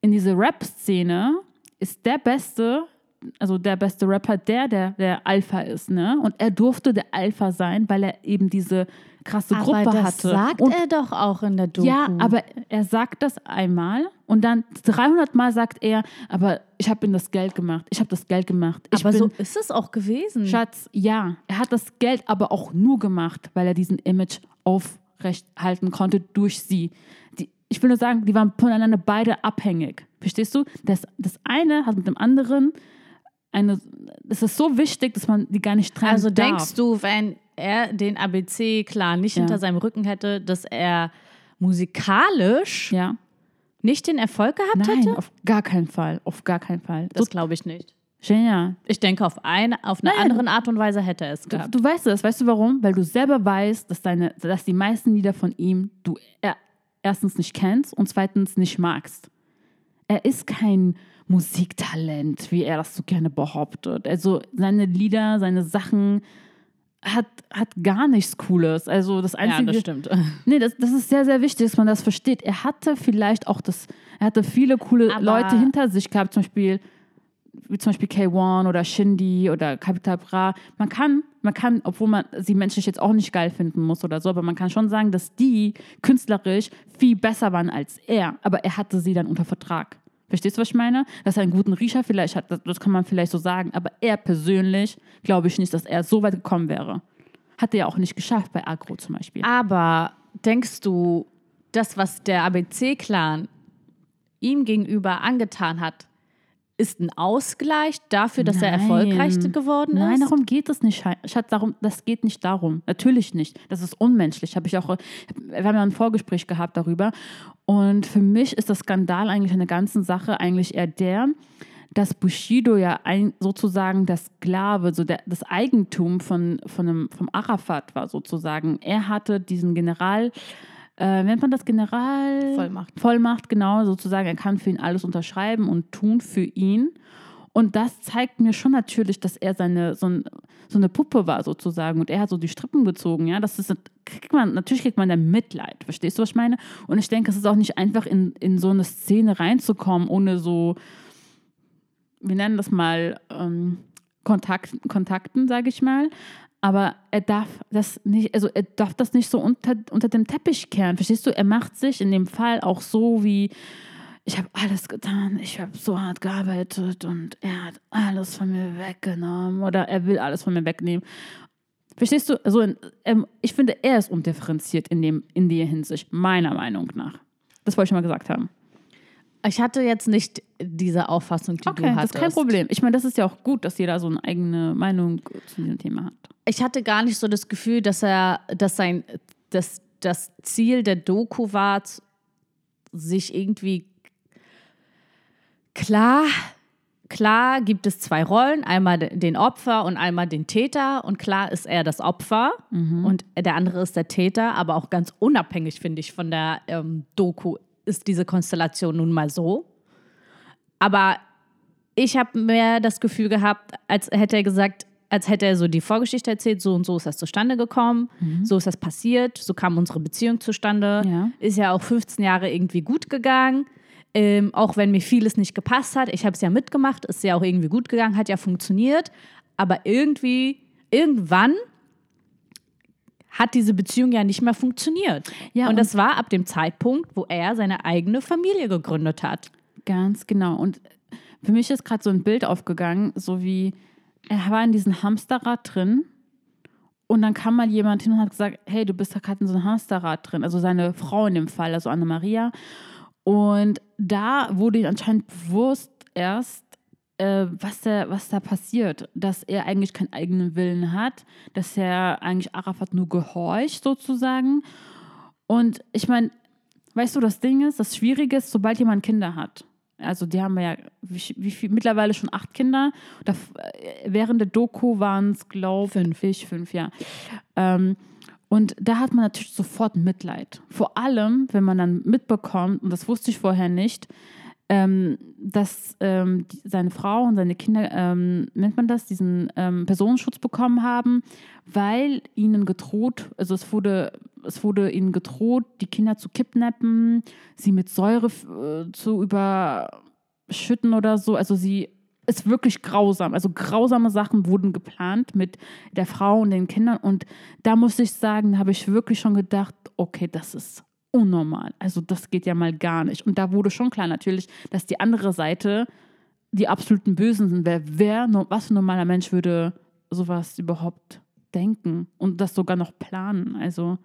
in dieser Rap-Szene ist der beste, also der beste Rapper der, der der Alpha ist, ne? Und er durfte der Alpha sein, weil er eben diese krasse Gruppe aber das hatte. sagt und er doch auch in der Doku. ja, aber er sagt das einmal und dann 300 Mal sagt er, aber ich habe ihm das Geld gemacht. Ich habe das Geld gemacht. Ich aber bin, so ist es auch gewesen. Schatz, ja, er hat das Geld aber auch nur gemacht, weil er diesen Image aufrecht halten konnte durch sie. Die, ich will nur sagen, die waren voneinander beide abhängig. Verstehst du? Das, das eine hat mit dem anderen eine. Es ist so wichtig, dass man die gar nicht trennen Also darf. denkst du, wenn er den ABC-Clan nicht Ja. hinter seinem Rücken hätte, dass er musikalisch Ja. nicht den Erfolg gehabt Nein, hätte? auf gar keinen Fall. Auf gar keinen Fall. Das So, glaube ich nicht. Genial. Ich denke, auf, eine, auf eine Nein. andere Art und Weise hätte er es Du, gehabt. du weißt das, weißt du warum? Weil du selber weißt, dass, deine, dass die meisten Lieder von ihm du er, erstens nicht kennst und zweitens nicht magst. Er ist kein Musiktalent, wie er das so gerne behauptet. Also seine Lieder, seine Sachen hat, hat gar nichts Cooles. Also das Ja, Einzige, das stimmt. Nee, das, das ist sehr, sehr wichtig, dass man das versteht. Er hatte vielleicht auch das, er hatte viele coole Aber- Leute hinter sich gehabt, zum Beispiel wie zum Beispiel K1 oder Shindy oder Capital Bra. Man kann, man kann, obwohl man sie menschlich jetzt auch nicht geil finden muss oder so, aber man kann schon sagen, dass die künstlerisch viel besser waren als er. Aber er hatte sie dann unter Vertrag. Verstehst du, was ich meine? Dass er einen guten Riecher vielleicht hat, das, das kann man vielleicht so sagen. Aber er persönlich glaube ich nicht, dass er so weit gekommen wäre. Hat er ja auch nicht geschafft bei Agro zum Beispiel. Aber denkst du, das, was der ABC-Clan ihm gegenüber angetan hat, ist ein Ausgleich dafür, dass er Nein. erfolgreich geworden Nein, ist? darum geht es nicht. Schatz, darum, das geht nicht darum. Natürlich nicht. Das ist unmenschlich. Habe ich auch, wir haben ja ein Vorgespräch gehabt darüber. Und für mich ist das Skandal eigentlich an der ganzen Sache eigentlich eher der, dass Bushido ja ein, sozusagen der Sklave, so der, das Eigentum von, von einem, vom Arafat war sozusagen. Er hatte diesen General, äh, nennt man das General? Vollmacht. Vollmacht, genau, sozusagen. Er kann für ihn alles unterschreiben und tun für ihn. Und das zeigt mir schon natürlich, dass er seine, so, ein, so eine Puppe war sozusagen und er hat so die Strippen gezogen, ja. Das ist, kriegt man, natürlich kriegt man dann Mitleid, verstehst du, was ich meine? Und ich denke, es ist auch nicht einfach in, in so eine Szene reinzukommen, ohne so, wir nennen das mal ähm, Kontakt, Kontakten, sage ich mal. Aber er darf das nicht, also er darf das nicht so unter, unter dem Teppich kehren. Verstehst du? Er macht sich in dem Fall auch so wie, ich habe alles getan, ich habe so hart gearbeitet und er hat alles von mir weggenommen oder er will alles von mir wegnehmen. Verstehst du? Also ähm, ich finde, er ist undifferenziert in, dem, in der Hinsicht, meiner Meinung nach. Das wollte ich mal gesagt haben. Ich hatte jetzt nicht diese Auffassung, die Okay, du das hattest. ist kein Problem. Ich meine, das ist ja auch gut, dass jeder so eine eigene Meinung zu diesem Thema hat. Ich hatte gar nicht so das Gefühl, dass er, dass sein, dass das Ziel der Doku war, sich irgendwie klar, klar gibt es zwei Rollen, einmal den Opfer und einmal den Täter. Und klar ist er das Opfer und der andere ist der Täter, aber auch ganz unabhängig finde ich von der ähm, Doku ist diese Konstellation nun mal so. Aber ich habe mehr das Gefühl gehabt, als hätte er gesagt, als hätte er so die Vorgeschichte erzählt, so und so ist das zustande gekommen, so ist das passiert, so kam unsere Beziehung zustande. Ja. Ist ja auch 15 Jahre irgendwie gut gegangen. Ähm, auch wenn mir vieles nicht gepasst hat. Ich habe es ja mitgemacht, ist ja auch irgendwie gut gegangen, hat ja funktioniert. Aber irgendwie, irgendwann hat diese Beziehung ja nicht mehr funktioniert. Ja, und und- das war ab dem Zeitpunkt, wo er seine eigene Familie gegründet hat. Ganz genau. Und für mich ist gerade so ein Bild aufgegangen, so wie er war in diesem Hamsterrad drin und dann kam mal jemand hin und hat gesagt, hey, du bist da gerade in so einem Hamsterrad drin. Also seine Frau in dem Fall, also Anna-Maria. Und da wurde ihm anscheinend bewusst erst, äh, was, da, was da passiert. Dass er eigentlich keinen eigenen Willen hat, dass er eigentlich Arafat nur gehorcht sozusagen. Und ich meine, weißt du, das Ding ist, das Schwierige ist, sobald jemand Kinder hat. Also die haben ja wie, viel, mittlerweile schon acht Kinder. Da, äh, während der Doku waren es, glaube ich, fünf, ja. Ähm, und da hat man natürlich sofort Mitleid. Vor allem, wenn man dann mitbekommt, und das wusste ich vorher nicht, ähm, dass ähm, die, seine Frau und seine Kinder, ähm, nennt man das, diesen ähm, Personenschutz bekommen haben, weil ihnen gedroht, also es wurde, es wurde ihnen gedroht, die Kinder zu kidnappen, sie mit Säure äh, zu überschütten oder so. Also sie ist wirklich grausam. Also grausame Sachen wurden geplant mit der Frau und den Kindern. Und da muss ich sagen, habe ich wirklich schon gedacht, okay, das ist unnormal. Also das geht ja mal gar nicht. Und da wurde schon klar natürlich, dass die andere Seite die absoluten Bösen sind. Wer, wer was für ein normaler Mensch würde sowas überhaupt denken und das sogar noch planen? Also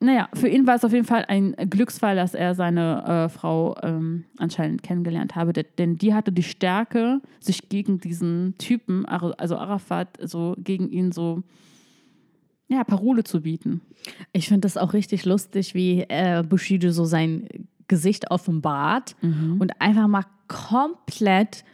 naja, für ihn war es auf jeden Fall ein Glücksfall, dass er seine äh, Frau ähm, anscheinend kennengelernt habe, de- denn die hatte die Stärke, sich gegen diesen Typen, also Arafat, so gegen ihn so ja, Parole zu bieten. Ich finde das auch richtig lustig, wie äh, Bushido so sein Gesicht offenbart Mhm. und einfach mal komplett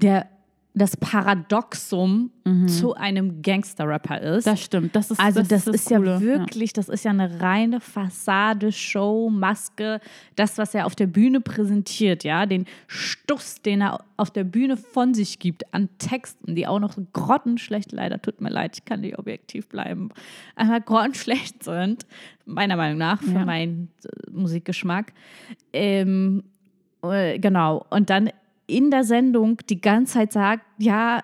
der, das Paradoxum zu einem Gangster-Rapper ist. Mhm. Das stimmt. Das ist, also das, ist, Coole. ja wirklich, das ist ja eine reine Fassade, Show, Maske, das, was er auf der Bühne präsentiert, ja, den Stuss, den er auf der Bühne von sich gibt an Texten, die auch noch so grottenschlecht, leider tut mir leid, ich kann nicht objektiv bleiben, aber grottenschlecht sind, meiner Meinung nach, für Ja. meinen äh, Musikgeschmack. Ähm, äh, genau, und dann in der Sendung die ganze Zeit sagt, ja,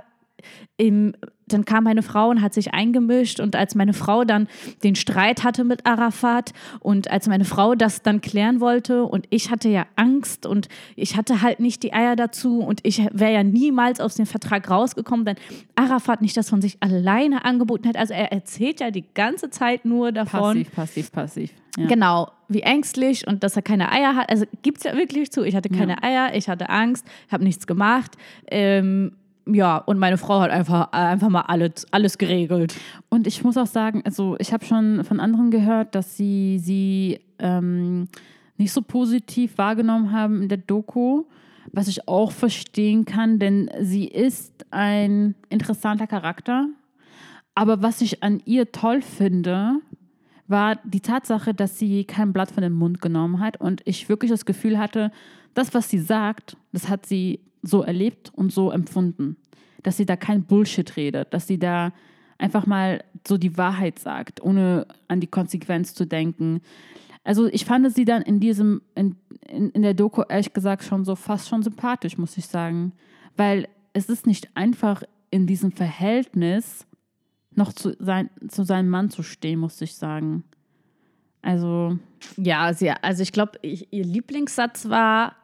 im, dann kam meine Frau und hat sich eingemischt und als meine Frau dann den Streit hatte mit Arafat und als meine Frau das dann klären wollte und ich hatte ja Angst und ich hatte halt nicht die Eier dazu und ich wäre ja niemals aus dem Vertrag rausgekommen, wenn Arafat nicht das von sich alleine angeboten hätte. Also er erzählt ja die ganze Zeit nur davon. Passiv, passiv, passiv. Ja. Genau, wie ängstlich und dass er keine Eier hat. Also gibt es ja wirklich zu. Ich hatte keine Ja. Eier, ich hatte Angst, habe nichts gemacht. Ähm, ja, und meine Frau hat einfach, einfach mal alles, alles geregelt. Und ich muss auch sagen, also ich habe schon von anderen gehört, dass sie sie ähm, nicht so positiv wahrgenommen haben in der Doku, was ich auch verstehen kann, denn sie ist ein interessanter Charakter. Aber was ich an ihr toll finde, war die Tatsache, dass sie kein Blatt von den Mund genommen hat und ich wirklich das Gefühl hatte, das, was sie sagt, das hat sie so erlebt und so empfunden. Dass sie da kein Bullshit redet, dass sie da einfach mal so die Wahrheit sagt, ohne an die Konsequenz zu denken. Also ich fand sie dann in diesem, in, in, in der Doku ehrlich gesagt schon so fast schon sympathisch, muss ich sagen. Weil es ist nicht einfach in diesem Verhältnis noch zu, sein, zu seinem Mann zu stehen, muss ich sagen. Also, Ja, sie, also ich glaube, ihr Lieblingssatz war,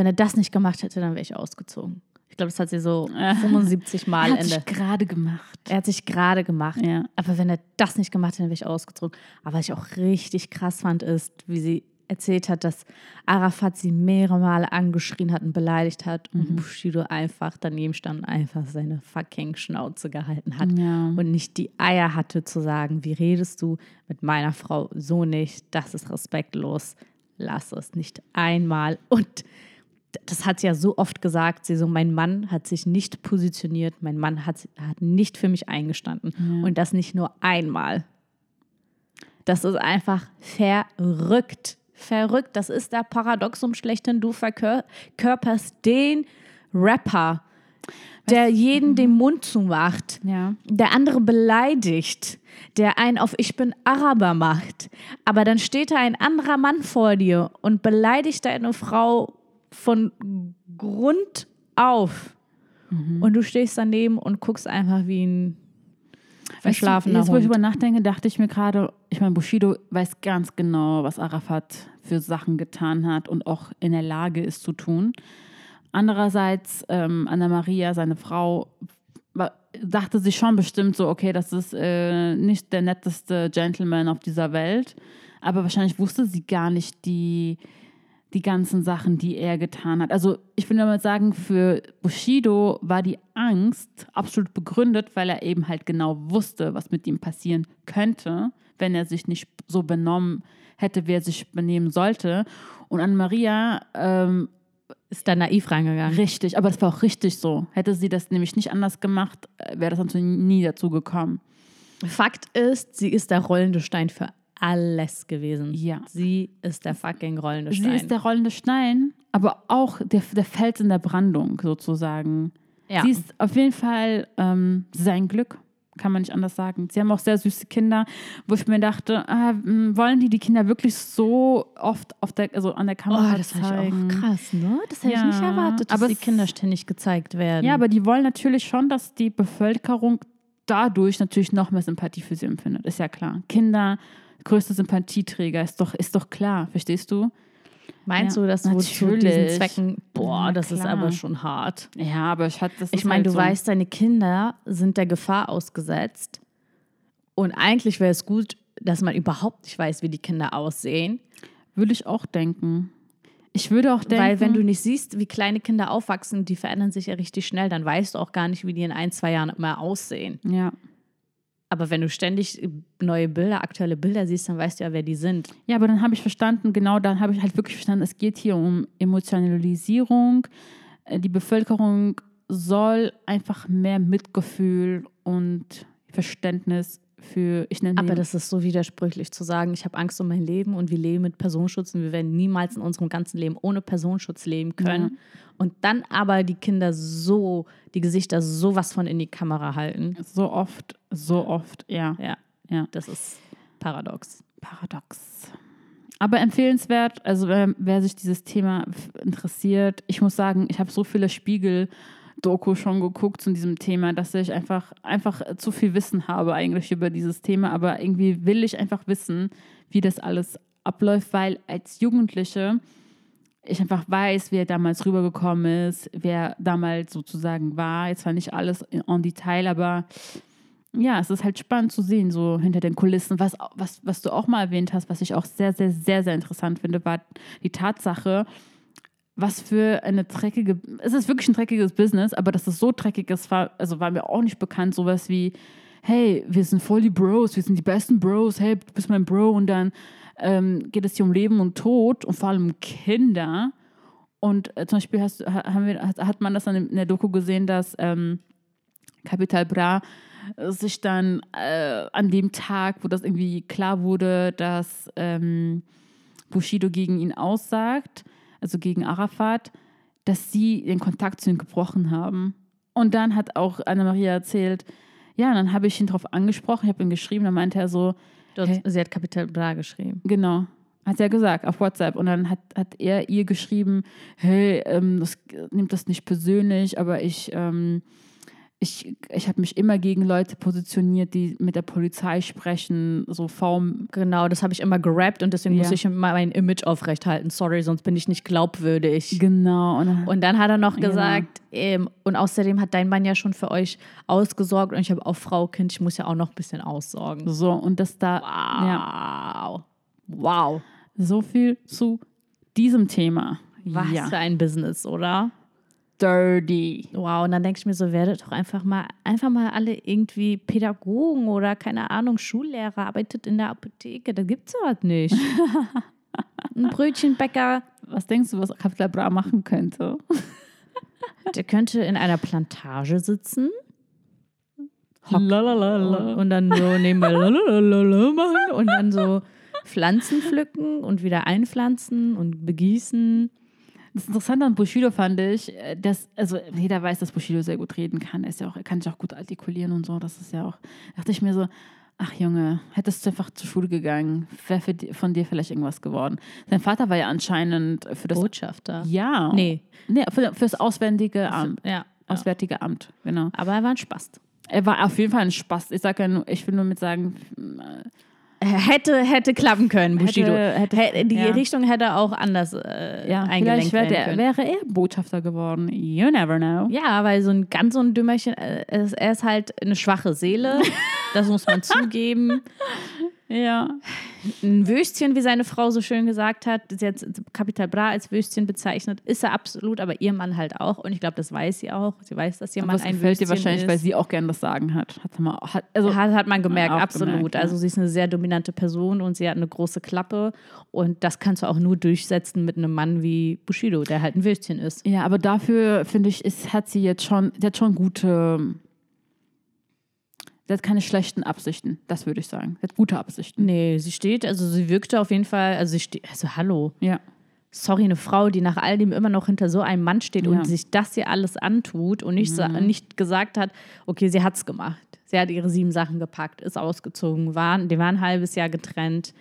wenn er das nicht gemacht hätte, dann wäre ich ausgezogen. Ich glaube, das hat sie so 75 Mal er hat Ende. sich gerade gemacht. Er hat sich gerade gemacht. Ja. Aber wenn er das nicht gemacht hätte, dann wäre ich ausgezogen. Aber was ich auch richtig krass fand, ist, wie sie erzählt hat, dass Arafat sie mehrere Male angeschrien hat und beleidigt hat Mhm. und Bushido einfach daneben stand und einfach seine fucking Schnauze gehalten hat Ja. und nicht die Eier hatte zu sagen, wie redest du mit meiner Frau so nicht, das ist respektlos, lass es nicht einmal. Und das hat sie ja so oft gesagt, sie so, mein Mann hat sich nicht positioniert, mein Mann hat, hat nicht für mich eingestanden und das nicht nur einmal. Das ist einfach verrückt. Verrückt. Das ist der Paradoxum schlechthin. Du verkörperst den Rapper, der jeden den Mund zumacht, Ja. der andere beleidigt, der einen auf Ich bin Araber macht. Aber dann steht da ein anderer Mann vor dir und beleidigt deine Frau von Grund auf. Und du stehst daneben und guckst einfach wie ein verschlafener Jetzt, wo ich über nachdenke, dachte ich mir gerade, ich meine, Bushido weiß ganz genau, was Arafat für Sachen getan hat und auch in der Lage ist zu tun. Andererseits, ähm, Anna Maria, seine Frau, dachte sich schon bestimmt so, okay, das ist äh, nicht der netteste Gentleman auf dieser Welt. Aber wahrscheinlich wusste sie gar nicht die, die ganzen Sachen, die er getan hat. Also ich will damit sagen, für Bushido war die Angst absolut begründet, weil er eben halt genau wusste, was mit ihm passieren könnte, wenn er sich nicht so benommen hätte, wie er sich benehmen sollte. Und an Maria ähm, Ist da naiv reingegangen. richtig, aber das war auch richtig so. Hätte sie das nämlich nicht anders gemacht, äh, wäre das natürlich nie dazu gekommen. Fakt ist, sie ist der rollende Stein für alles gewesen. Ja. Sie ist der fucking rollende Sie Stein. ist der rollende Stein, aber auch der, der Fels in der Brandung sozusagen. Ja. Sie ist auf jeden Fall ähm, sein Glück, kann man nicht anders sagen. Sie haben auch sehr süße Kinder, wo ich mir dachte, ah, m, wollen die die Kinder wirklich so oft auf der, also an der Kamera Oh, das fand ich zeigen? auch krass, ne? Das hätte Ja, ich nicht erwartet, dass aber die Kinder ständig gezeigt werden. Ja, aber die wollen natürlich schon, dass die Bevölkerung dadurch natürlich noch mehr Sympathie für sie empfindet. Ist ja klar. Kinder, größte Sympathieträger, ist doch, ist doch klar, verstehst du? Meinst Ja, du, dass wohl zu natürlich. diesen Zwecken, boah, Ja, das ist aber schon hart. Ja, aber ich hatte das. Ich meine, halt du so. weißt, deine Kinder sind der Gefahr ausgesetzt. Und eigentlich wäre es gut, dass man überhaupt nicht weiß, wie die Kinder aussehen. Würde ich auch denken. Ich würde auch denken. Weil wenn du nicht siehst, wie kleine Kinder aufwachsen, die verändern sich ja richtig schnell, dann weißt du auch gar nicht, wie die in ein, zwei Jahren immer aussehen. Ja. Aber wenn du ständig neue Bilder, aktuelle Bilder siehst, dann weißt du ja, wer die sind. Ja, aber dann habe ich verstanden, genau dann habe ich halt wirklich verstanden, es geht hier um Emotionalisierung. Äh, Die Bevölkerung soll einfach mehr Mitgefühl und Verständnis für, ich nenne Aber das ist so widersprüchlich zu sagen, ich habe Angst um mein Leben und wir leben mit Personenschutz und wir werden niemals in unserem ganzen Leben ohne Personenschutz leben können. Und dann aber die Kinder so, die Gesichter sowas von in die Kamera halten. so oft, so oft, ja. Ja, Ja. das ist paradox. Paradox. Aber empfehlenswert, also wer, wer sich dieses Thema interessiert, ich muss sagen, ich habe so viele Spiegel-Doku schon geguckt zu diesem Thema, dass ich einfach, einfach zu viel Wissen habe eigentlich über dieses Thema. Aber irgendwie will ich einfach wissen, wie das alles abläuft, weil als Jugendliche ich einfach weiß, wer damals rübergekommen ist, wer damals sozusagen war. Jetzt zwar nicht alles en Detail, aber ja, es ist halt spannend zu sehen, so hinter den Kulissen. Was, was, was du auch mal erwähnt hast, was ich auch sehr, sehr, sehr, sehr interessant finde, war die Tatsache, was für eine dreckige, es ist wirklich ein dreckiges Business, aber dass es so dreckig ist, war, also war mir auch nicht bekannt, sowas wie, hey, wir sind voll die Bros, wir sind die besten Bros, hey, du bist mein Bro und dann ähm, geht es hier um Leben und Tod und vor allem um Kinder. Und äh, zum Beispiel hast, ha- haben wir, hat, man das in der Doku gesehen, dass ähm, Capital Bra äh, sich dann äh, an dem Tag, wo das irgendwie klar wurde, dass ähm, Bushido gegen ihn aussagt, also gegen Arafat, dass sie den Kontakt zu ihm gebrochen haben. Und dann hat auch Anna-Maria erzählt, ja, dann habe ich ihn darauf angesprochen, ich habe ihn geschrieben, dann meinte er so, Dort, Hey. Sie hat Kapital Bra geschrieben. Genau. Hat er gesagt auf WhatsApp. Und dann hat, hat er ihr geschrieben, hey, ähm, das, nimmt das nicht persönlich, aber ich, ähm, ich, ich habe mich immer gegen Leute positioniert, die mit der Polizei sprechen, so Form. Genau, das habe ich immer gerappt und deswegen Ja. muss ich immer mein Image aufrechthalten. Sorry, sonst bin ich nicht glaubwürdig. Genau. Und, dann- Und dann hat er noch Ja. gesagt, ähm, und außerdem hat dein Mann ja schon für euch ausgesorgt und ich habe auch Frau, Kind, ich muss ja auch noch ein bisschen aussorgen. so, und das da, ja, Wow. Wow. so viel zu diesem Thema. Was ja. für ein Business, oder? Dirty. Wow, und dann denke ich mir so, werdet doch einfach mal, einfach mal alle irgendwie Pädagogen oder keine Ahnung, Schullehrer, arbeitet in der Apotheke, da gibt's sowas nicht. Ein Brötchenbäcker, Was denkst du, was Capital Bra machen könnte? der könnte in einer Plantage sitzen Lalalala. und dann so nebenbei machen und dann so Pflanzen pflücken und wieder einpflanzen und begießen. Das Interessante an Bushido fand ich, äh, dass, also jeder weiß, dass Bushido sehr gut reden kann. Er, ist ja auch, er kann sich auch gut artikulieren und so. Das ist ja auch, dachte ich mir so, ach Junge, hättest du einfach zur Schule gegangen, wäre für von dir vielleicht irgendwas geworden. Sein Vater war ja anscheinend für das. Botschafter. Ja. Nee. Nee, für, fürs Auswärtige Amt. Ja. Auswärtige Amt, genau. Aber er war ein Spast. Er war auf jeden Fall ein Spaß. Ich sage ja nur, ich will nur mit sagen, Hätte, hätte klappen können, Bushido. Hätte- hätte- Hä- die ja. Richtung hätte auch anders äh, ja, eingelenkt vielleicht werden können. wäre er Botschafter geworden. You never know. Ja, weil so ein ganz so ein Dümmerchen, äh, er ist halt eine schwache Seele, das muss man zugeben. Ja. Ein Würstchen, wie seine Frau so schön gesagt hat, sie hat Capital Bra als Würstchen bezeichnet, ist er absolut, aber ihr Mann halt auch. Und ich glaube, das weiß sie auch. Sie weiß, dass ihr Mann das ein gefällt dir Würstchen wahrscheinlich, ist. weil sie auch gern das Sagen hat. Hat, mal, hat, also, Hat, hat man gemerkt, absolut. gemerkt, ja. Also sie ist eine sehr dominante Person und sie hat eine große Klappe. Und das kannst du auch nur durchsetzen mit einem Mann wie Bushido, der halt ein Würstchen ist. ja, aber dafür finde ich, ist, hat sie jetzt schon, sie hat schon gute, sie hat keine schlechten Absichten, das würde ich sagen. Sie hat gute Absichten. Nee, sie steht, also sie wirkte auf jeden Fall, also sie steht, also hallo. Ja. Sorry, eine Frau, die nach all dem immer noch hinter so einem Mann steht Ja. Mhm. und sich das hier alles antut und nicht, sa- nicht gesagt hat, okay, sie hat's gemacht. Sie hat ihre sieben Sachen gepackt, ist ausgezogen, waren, die waren ein halbes Jahr getrennt,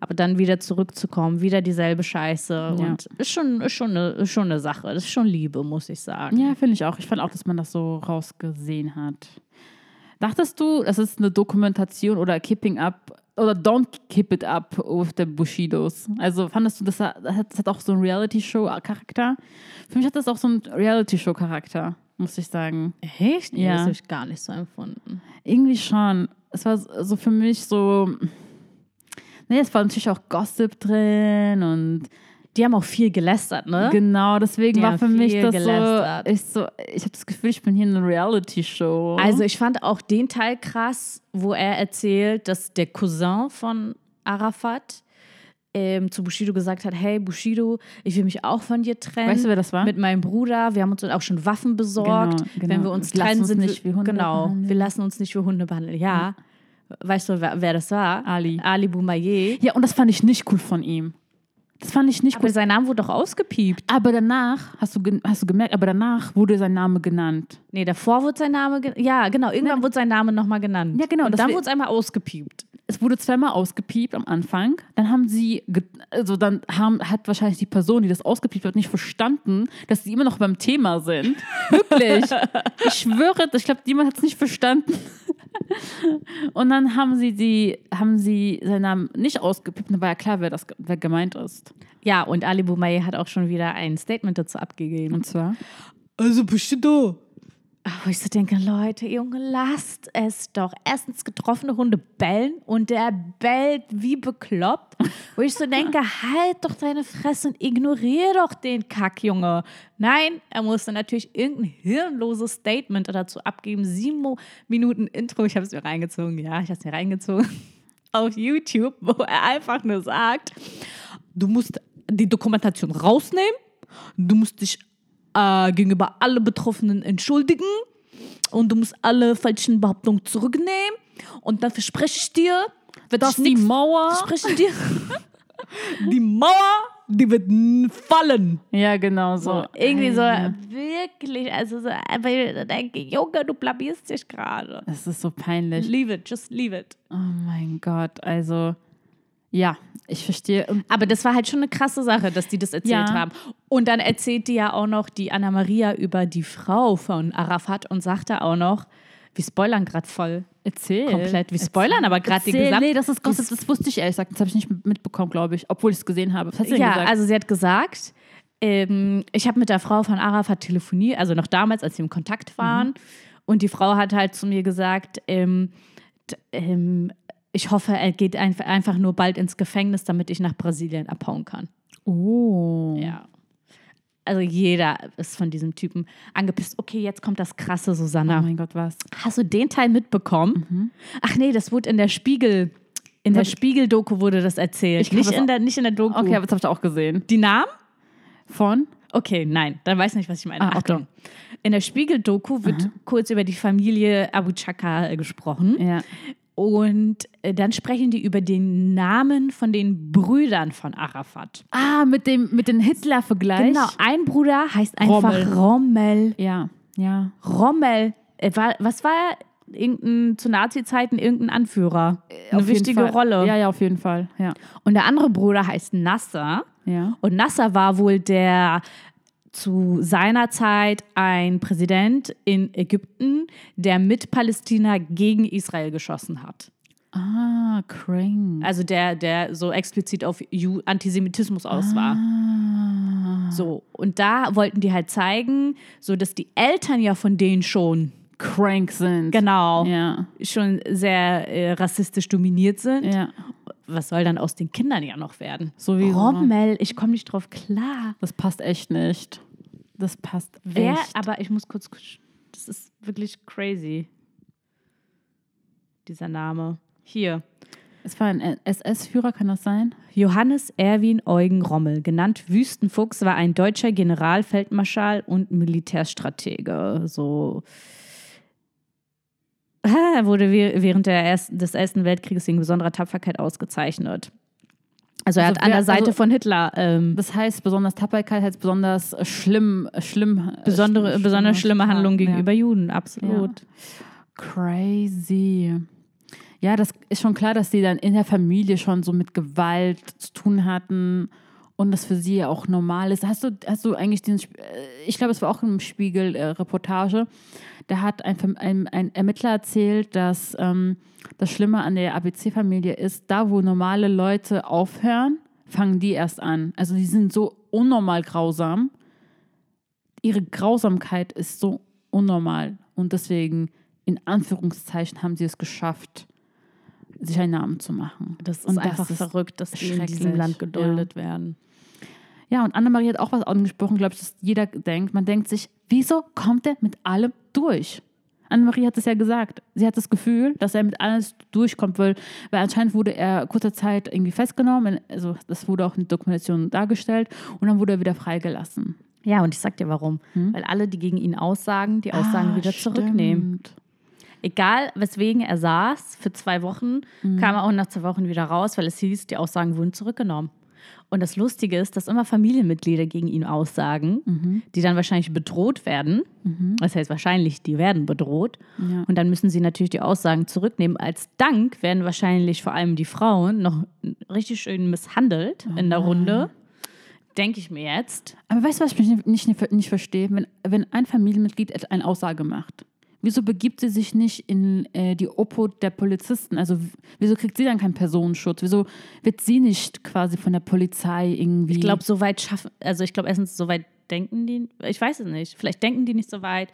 aber dann wieder zurückzukommen, wieder dieselbe Scheiße Ja. und ist schon, ist, schon eine, ist schon eine Sache. Das ist schon Liebe, muss ich sagen. Ja, finde ich auch. Ich fand auch, dass man das so rausgesehen hat. Dachtest du, das ist eine Dokumentation oder Keeping Up oder Don't Keep It Up with the Bushidos? Also fandest du, das hat, das hat auch so einen Reality-Show-Charakter? Für mich hat das auch so einen Reality-Show-Charakter, muss ich sagen. Echt? Ja. Das habe ich gar nicht so empfunden. Irgendwie schon. Es war so für mich so. Nee, es war natürlich auch Gossip drin und Die haben auch viel gelästert, ne? genau, deswegen Die war für mich das gelästert. so. Ich, so, ich habe das Gefühl, ich bin hier in einer Reality-Show. Also ich fand auch den Teil krass, wo er erzählt, dass der Cousin von Arafat ähm, zu Bushido gesagt hat, hey Bushido, ich will mich auch von dir trennen. Weißt du, wer das war? Mit meinem Bruder. Wir haben uns auch schon Waffen besorgt. Genau, genau. Wenn wir uns Wir trennen, uns sind nicht wir, wie Hunde Genau, behandeln. wir lassen uns nicht wie Hunde behandeln. Ja. Weißt du, wer, wer das war? Ali. Ali Boumaier. Ja, und das fand ich nicht cool von ihm. Das fand ich nicht Aber gut. sein Name wurde doch ausgepiept. Aber danach, hast du, hast du gemerkt, aber danach wurde sein Name genannt. Nee, davor wurde sein Name, ja genau, irgendwann wurde sein Name nochmal genannt. Ja, genau, Und dann wurde es einmal ausgepiept. Es wurde zweimal ausgepiept am Anfang. Dann haben sie, also dann haben, hat wahrscheinlich die Person, die das ausgepiept hat, nicht verstanden, dass sie immer noch beim Thema sind. Wirklich. ich schwöre, ich glaube, jemand hat es nicht verstanden. Und dann haben sie die, haben sie seinen Namen nicht ausgepiept. Dann war ja klar, wer das wer gemeint ist. Ja, und Ali Boumaier hat auch schon wieder ein Statement dazu abgegeben. Und zwar. Also bist du da? Wo ich so denke, Leute, Junge, lasst es doch. Erstens getroffene Hunde bellen und der bellt wie bekloppt. Wo ich so denke, halt doch deine Fresse und ignoriere doch den Kack, Junge. Nein, er musste natürlich irgendein hirnloses Statement dazu abgeben. Sieben Minuten Intro, ich habe es mir reingezogen. Ja, ich habe es mir reingezogen. Auf YouTube, wo er einfach nur sagt, du musst die Dokumentation rausnehmen, du musst dich äh, gegenüber alle Betroffenen entschuldigen und du musst alle falschen Behauptungen zurücknehmen und dann verspreche ich dir, wird Dass ich die nix- Mauer. verspreche dir, die Mauer, die wird fallen. Ja, genau so. So, irgendwie so, wirklich, also so, aber ich denke, Junge, du blamierst dich gerade. Es ist so peinlich. Leave it, just leave it. Oh mein Gott, also ja, ich verstehe. Und Aber das war halt schon eine krasse Sache, dass die das erzählt Ja. haben. Und dann erzählt die ja auch noch die Anna-Maria über die Frau von Arafat und sagt da auch noch, wir spoilern gerade voll. erzähl. Komplett. Wir spoilern aber gerade die Erzähl. Gesamt... Nee, das ist Gossip, das wusste ich ehrlich gesagt. Das habe ich nicht mitbekommen, glaube ich, obwohl ich es gesehen habe. Was du denn Ja, gesagt? also sie hat gesagt, ähm, ich habe mit der Frau von Arafat telefoniert, also noch damals, als sie im Kontakt Mhm. waren. Und die Frau hat halt zu mir gesagt, ähm, ähm, ich hoffe, er geht einf- einfach nur bald ins Gefängnis, damit ich nach Brasilien abhauen kann. oh. Ja. Also jeder ist von diesem Typen angepisst. Okay, jetzt kommt das krasse, Oh Susanna. mein Gott, was? Hast du den Teil mitbekommen? Ach nee, das wurde in der Spiegel, in der Spiegel-Doku wurde das erzählt. Ich nicht, das in der, nicht in der Doku. Okay, aber das habe ich auch gesehen. Die Namen? Von? Okay, nein, dann weiß nicht, was ich meine. Ah, okay. Achtung. In der Spiegel-Doku wird kurz über die Familie Abu Chaka gesprochen. Ja. Und äh, dann sprechen die über den Namen von den Brüdern von Arafat. Ah, mit dem mit dem Hitler-Vergleich. Genau, ein Bruder heißt einfach Rommel. Rommel. Ja, ja. Rommel. Äh, war, was war er? Irgendein, zu Nazi-Zeiten irgendein Anführer. Eine Auf wichtige. Rolle. Ja, ja, auf jeden Fall. Ja. Und der andere Bruder heißt Nasser. Ja. Und Nasser war wohl der zu seiner Zeit ein Präsident in Ägypten, der mit Palästina gegen Israel geschossen hat. Ah, crank. Also der, der so explizit auf Ju Antisemitismus aus war. Ah. So, und da wollten die halt zeigen, so dass die Eltern ja von denen schon, Crank sind. genau, Ja. schon sehr äh, rassistisch dominiert sind. Ja. Was soll dann aus den Kindern ja noch werden? Sowieso. Rommel, ich komme nicht drauf klar. Das passt echt nicht. Das passt Wer, echt. aber ich muss kurz, das ist wirklich crazy. Dieser Name. Hier. Es war ein SS-Führer, kann das sein? Johannes Erwin Eugen Rommel, genannt Wüstenfuchs, war ein deutscher Generalfeldmarschall und Militärstratege. So. Er wurde während der ersten, des Ersten Weltkrieges wegen besonderer Tapferkeit ausgezeichnet. Also er Also hat an wer- der Seite also- von Hitler ähm, Das heißt, besonders Tapferkeit heißt besonders äh, schlimm, äh, schlimm. äh, besondere, sch- besonders schlimme Handlungen ja. gegenüber Juden, absolut. Crazy. Ja, das ist schon klar, dass sie dann in der Familie schon so mit Gewalt zu tun hatten und das für sie ja auch normal ist. Hast du, hast du eigentlich den, äh, ich glaube, es war auch im Spiegel-Reportage, da hat ein, ein, ein Ermittler erzählt, dass ähm, das Schlimme an der ABC-Familie ist, da wo normale Leute aufhören, fangen die erst an. Also die sind so unnormal grausam. Ihre Grausamkeit ist so unnormal und deswegen in Anführungszeichen haben sie es geschafft, sich einen Namen zu machen. Das ist Und einfach verrückt, dass die in diesem Land geduldet werden. Ja, und Annemarie hat auch was angesprochen, glaube ich, dass jeder denkt. Man denkt sich, wieso kommt er mit allem durch? Annemarie hat es ja gesagt. Sie hat das Gefühl, dass er mit alles durchkommt, weil, weil anscheinend wurde er kurzer Zeit irgendwie festgenommen. Also das wurde auch in der Dokumentation dargestellt und dann wurde er wieder freigelassen. Ja, und ich sag dir warum. Weil alle, die gegen ihn aussagen, die Aussagen Ah, wieder zurücknehmen. stimmt. Egal, weswegen er saß, für zwei Wochen, kam er auch nach zwei Wochen wieder raus, weil es hieß, die Aussagen wurden zurückgenommen. Und das Lustige ist, dass immer Familienmitglieder gegen ihn aussagen, Mhm. die dann wahrscheinlich bedroht werden. Das heißt wahrscheinlich, die werden bedroht. Ja. Und dann müssen sie natürlich die Aussagen zurücknehmen. Als Dank werden wahrscheinlich vor allem die Frauen noch richtig schön misshandelt in Ah. der Runde. Denke ich mir jetzt. Aber weißt du, was ich nicht, nicht, nicht verstehe? Wenn, wenn ein Familienmitglied eine Aussage macht, wieso begibt sie sich nicht in äh, die Obhut der Polizisten? Also wieso kriegt sie dann keinen Personenschutz? Wieso wird sie nicht quasi von der Polizei irgendwie... Ich glaube, so weit schaffen, also ich glaube, erstens, so weit denken die, ich weiß es nicht. Vielleicht denken die nicht so weit.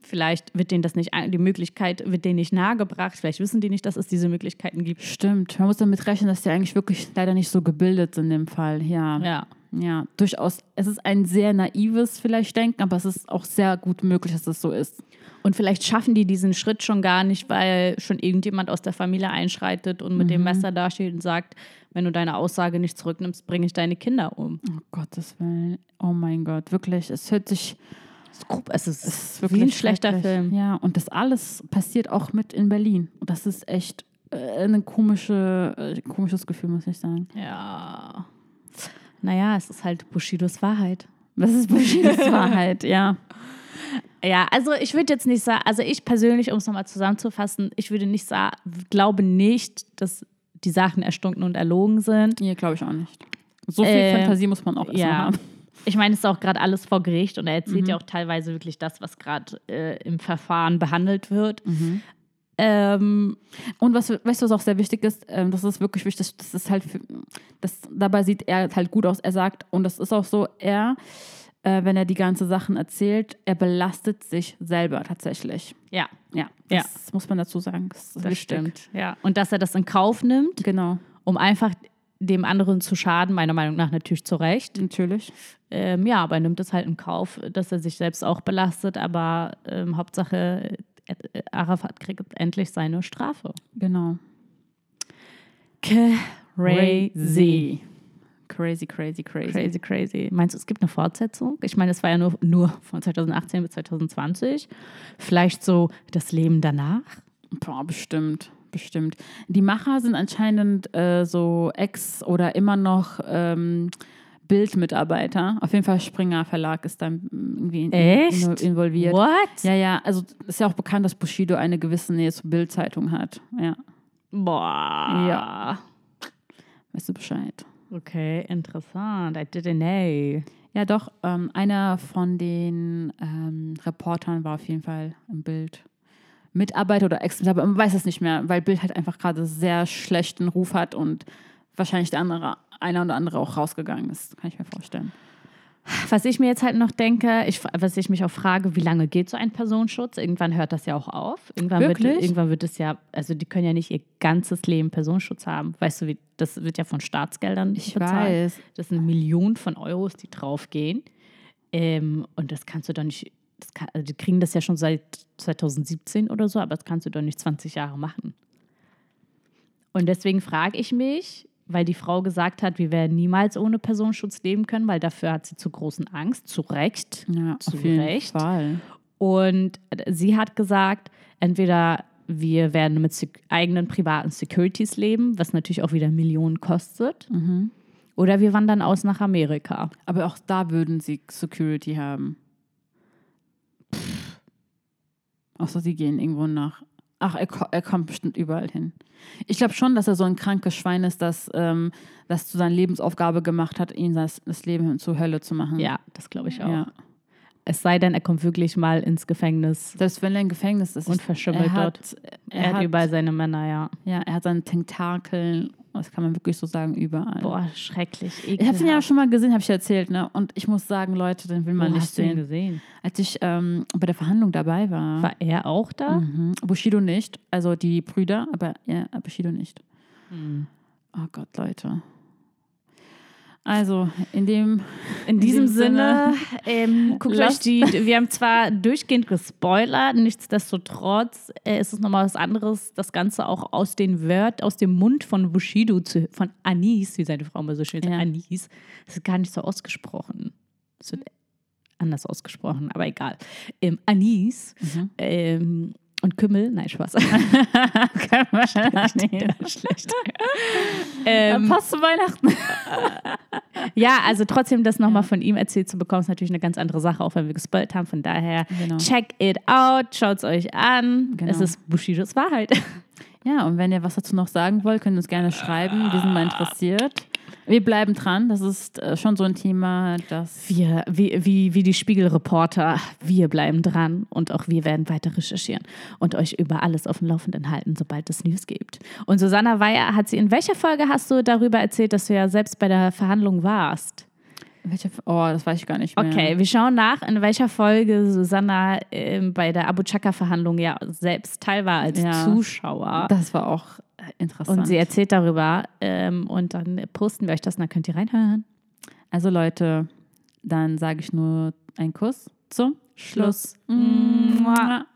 Vielleicht wird denen das nicht, die Möglichkeit wird denen nicht nahegebracht. Vielleicht wissen die nicht, dass es diese Möglichkeiten gibt. Stimmt, man muss damit rechnen, dass die eigentlich wirklich leider nicht so gebildet sind in dem Fall. Ja. Ja. Ja, durchaus. Es ist ein sehr naives vielleicht Denken, aber es ist auch sehr gut möglich, dass es so ist. Und vielleicht schaffen die diesen Schritt schon gar nicht, weil schon irgendjemand aus der Familie einschreitet und mit dem Messer dasteht und sagt, wenn du deine Aussage nicht zurücknimmst, bringe ich deine Kinder um. Oh Gottes Willen. Oh mein Gott, wirklich. Es hört sich Es ist, es ist wie ein schlechter. Film. Ja, und das alles passiert auch mit in Berlin. Und das ist echt äh, ein komische, äh, komisches Gefühl, muss ich sagen. Ja. Naja, es ist halt Bushidos Wahrheit. Das ist Bushidos Wahrheit, ja. Ja, also ich würde jetzt nicht sagen, also ich persönlich, um es nochmal zusammenzufassen, ich würde nicht sagen, glaube nicht, dass die Sachen erstunken und erlogen sind. Nee, glaube ich auch nicht. So viel Äh, Fantasie muss man auch erstmal Ja. haben. Ich meine, es ist auch gerade alles vor Gericht und er erzählt ja auch teilweise wirklich das, was gerade äh, im Verfahren behandelt wird. Ähm, Und was, weißt du, was auch sehr wichtig ist? Ähm, das ist wirklich wichtig. Das ist halt, für, das, dabei sieht er halt gut aus. Er sagt, und das ist auch so, er, äh, wenn er die ganzen Sachen erzählt, er belastet sich selber tatsächlich. ja, Ja, Ja. das muss man dazu sagen. Das, das stimmt. Ja. Und dass er das in Kauf nimmt, Genau, um einfach dem anderen zu schaden, meiner Meinung nach natürlich zu Recht. natürlich. Ähm, ja, aber er nimmt es halt in Kauf, dass er sich selbst auch belastet, aber ähm, Hauptsache, Arafat kriegt endlich seine Strafe. Genau. Crazy. Crazy, crazy, crazy. Crazy, crazy. Meinst du, es gibt eine Fortsetzung? Ich meine, es war ja nur, nur von 2018 bis 2020. Vielleicht so das Leben danach? Boah, bestimmt, bestimmt. Die Macher sind anscheinend äh, so Ex- oder immer noch ähm, Bildmitarbeiter. Auf jeden Fall Springer Verlag ist da irgendwie in, Echt? in, involviert. What? Ja, ja, also ist ja auch bekannt, dass Bushido eine gewisse Nähe zur Bildzeitung hat. Ja, Boah. Ja. weißt du Bescheid. Okay, interessant. I didn't know. Ja, doch, ähm, einer von den ähm, Reportern war auf jeden Fall im Bild. Mitarbeiter oder Ex-Mitarbeiter, man weiß es nicht mehr, weil Bild halt einfach gerade sehr schlechten Ruf hat und wahrscheinlich der andere, einer oder andere auch rausgegangen ist, kann ich mir vorstellen. Was ich mir jetzt halt noch denke, ich, was ich mich auch frage, wie lange geht so ein Personenschutz? Irgendwann hört das ja auch auf. Irgendwann wird, irgendwann wird es ja, also die können ja nicht ihr ganzes Leben Personenschutz haben. Weißt du, wie, das wird ja von Staatsgeldern Ich bezahlt. weiß. Das sind Millionen von Euros, die draufgehen. Ähm, und das kannst du doch nicht, das kann, also die kriegen das ja schon seit 2017 oder so, aber das kannst du doch nicht 20 Jahre machen. Und deswegen frage ich mich, weil die Frau gesagt hat, wir werden niemals ohne Personenschutz leben können, weil dafür hat sie zu großen Angst, zu Recht. Ja, Zu auf jeden Recht. Fall. Und sie hat gesagt, entweder wir werden mit eigenen privaten Securities leben, was natürlich auch wieder Millionen kostet, oder wir wandern aus nach Amerika. Aber auch da würden sie Security haben. Außer sie gehen irgendwo nach. Ach, er, er kommt bestimmt überall hin. Ich glaube schon, dass er so ein krankes Schwein ist, das ähm, das zu seiner Lebensaufgabe gemacht hat, ihn das, das Leben zur Hölle zu machen. Ja, das glaube ich auch. ja. Es sei denn, er kommt wirklich mal ins Gefängnis Selbst wenn er im Gefängnis ist. und verschimmelt er hat, dort. Er, Er hat hat, überall seine Männer, ja. ja, er hat seine Tentakeln, das kann man wirklich so sagen, überall. Boah, schrecklich. Ich habe ihn ja schon mal gesehen, habe ich erzählt, ne? Und ich muss sagen, Leute, den will man Wo nicht hast du ihn sehen. gesehen? Als ich ähm, bei der Verhandlung dabei war. War er auch da? Mhm. Bushido nicht, also die Brüder, aber ja, Bushido nicht. Hm. Oh Gott, Leute. Also, in dem. In diesem dem Sinne, ähm, guckt euch die, wir haben zwar durchgehend gespoilert, nichtsdestotrotz äh, ist es nochmal was anderes, das Ganze auch aus den Wört, aus dem Mund von Bushido, zu, von Anis, wie seine Frau immer so schön sagt, Ja. Anis, das ist gar nicht so ausgesprochen. Es wird anders ausgesprochen, aber egal. Ähm, Anis Mhm. ähm, Und Kümmel, nein, Spaß. Kann man nee. Schlecht. Ähm, ähm, passt zu Weihnachten. ja, also trotzdem das nochmal von ihm erzählt zu bekommen, ist natürlich eine ganz andere Sache, auch wenn wir gespoilt haben. Von daher, Genau. check it out, schaut es euch an. Genau. Es ist Bushidos Wahrheit. Ja, und wenn ihr was dazu noch sagen wollt, könnt ihr uns gerne schreiben. Wir sind mal interessiert. Wir bleiben dran. Das ist äh, schon so ein Thema, das. Wir, wie, wie, wie die Spiegelreporter, wir bleiben dran und auch wir werden weiter recherchieren und euch über alles auf dem Laufenden halten, sobald es News gibt. Und Susanna Weyer hat sie, in welcher Folge hast du darüber erzählt, dass du ja selbst bei der Verhandlung warst? Welche, oh, das weiß ich gar nicht mehr. Okay, wir schauen nach, in welcher Folge Susanna ähm, bei der Abu Chaka-Verhandlung ja selbst teil war als Ja. Zuschauer. Das war auch äh, interessant. Und sie erzählt darüber ähm, und dann posten wir euch das und dann könnt ihr reinhören. also Leute, dann sage ich nur einen Kuss zum Schluss. Mua. Mua.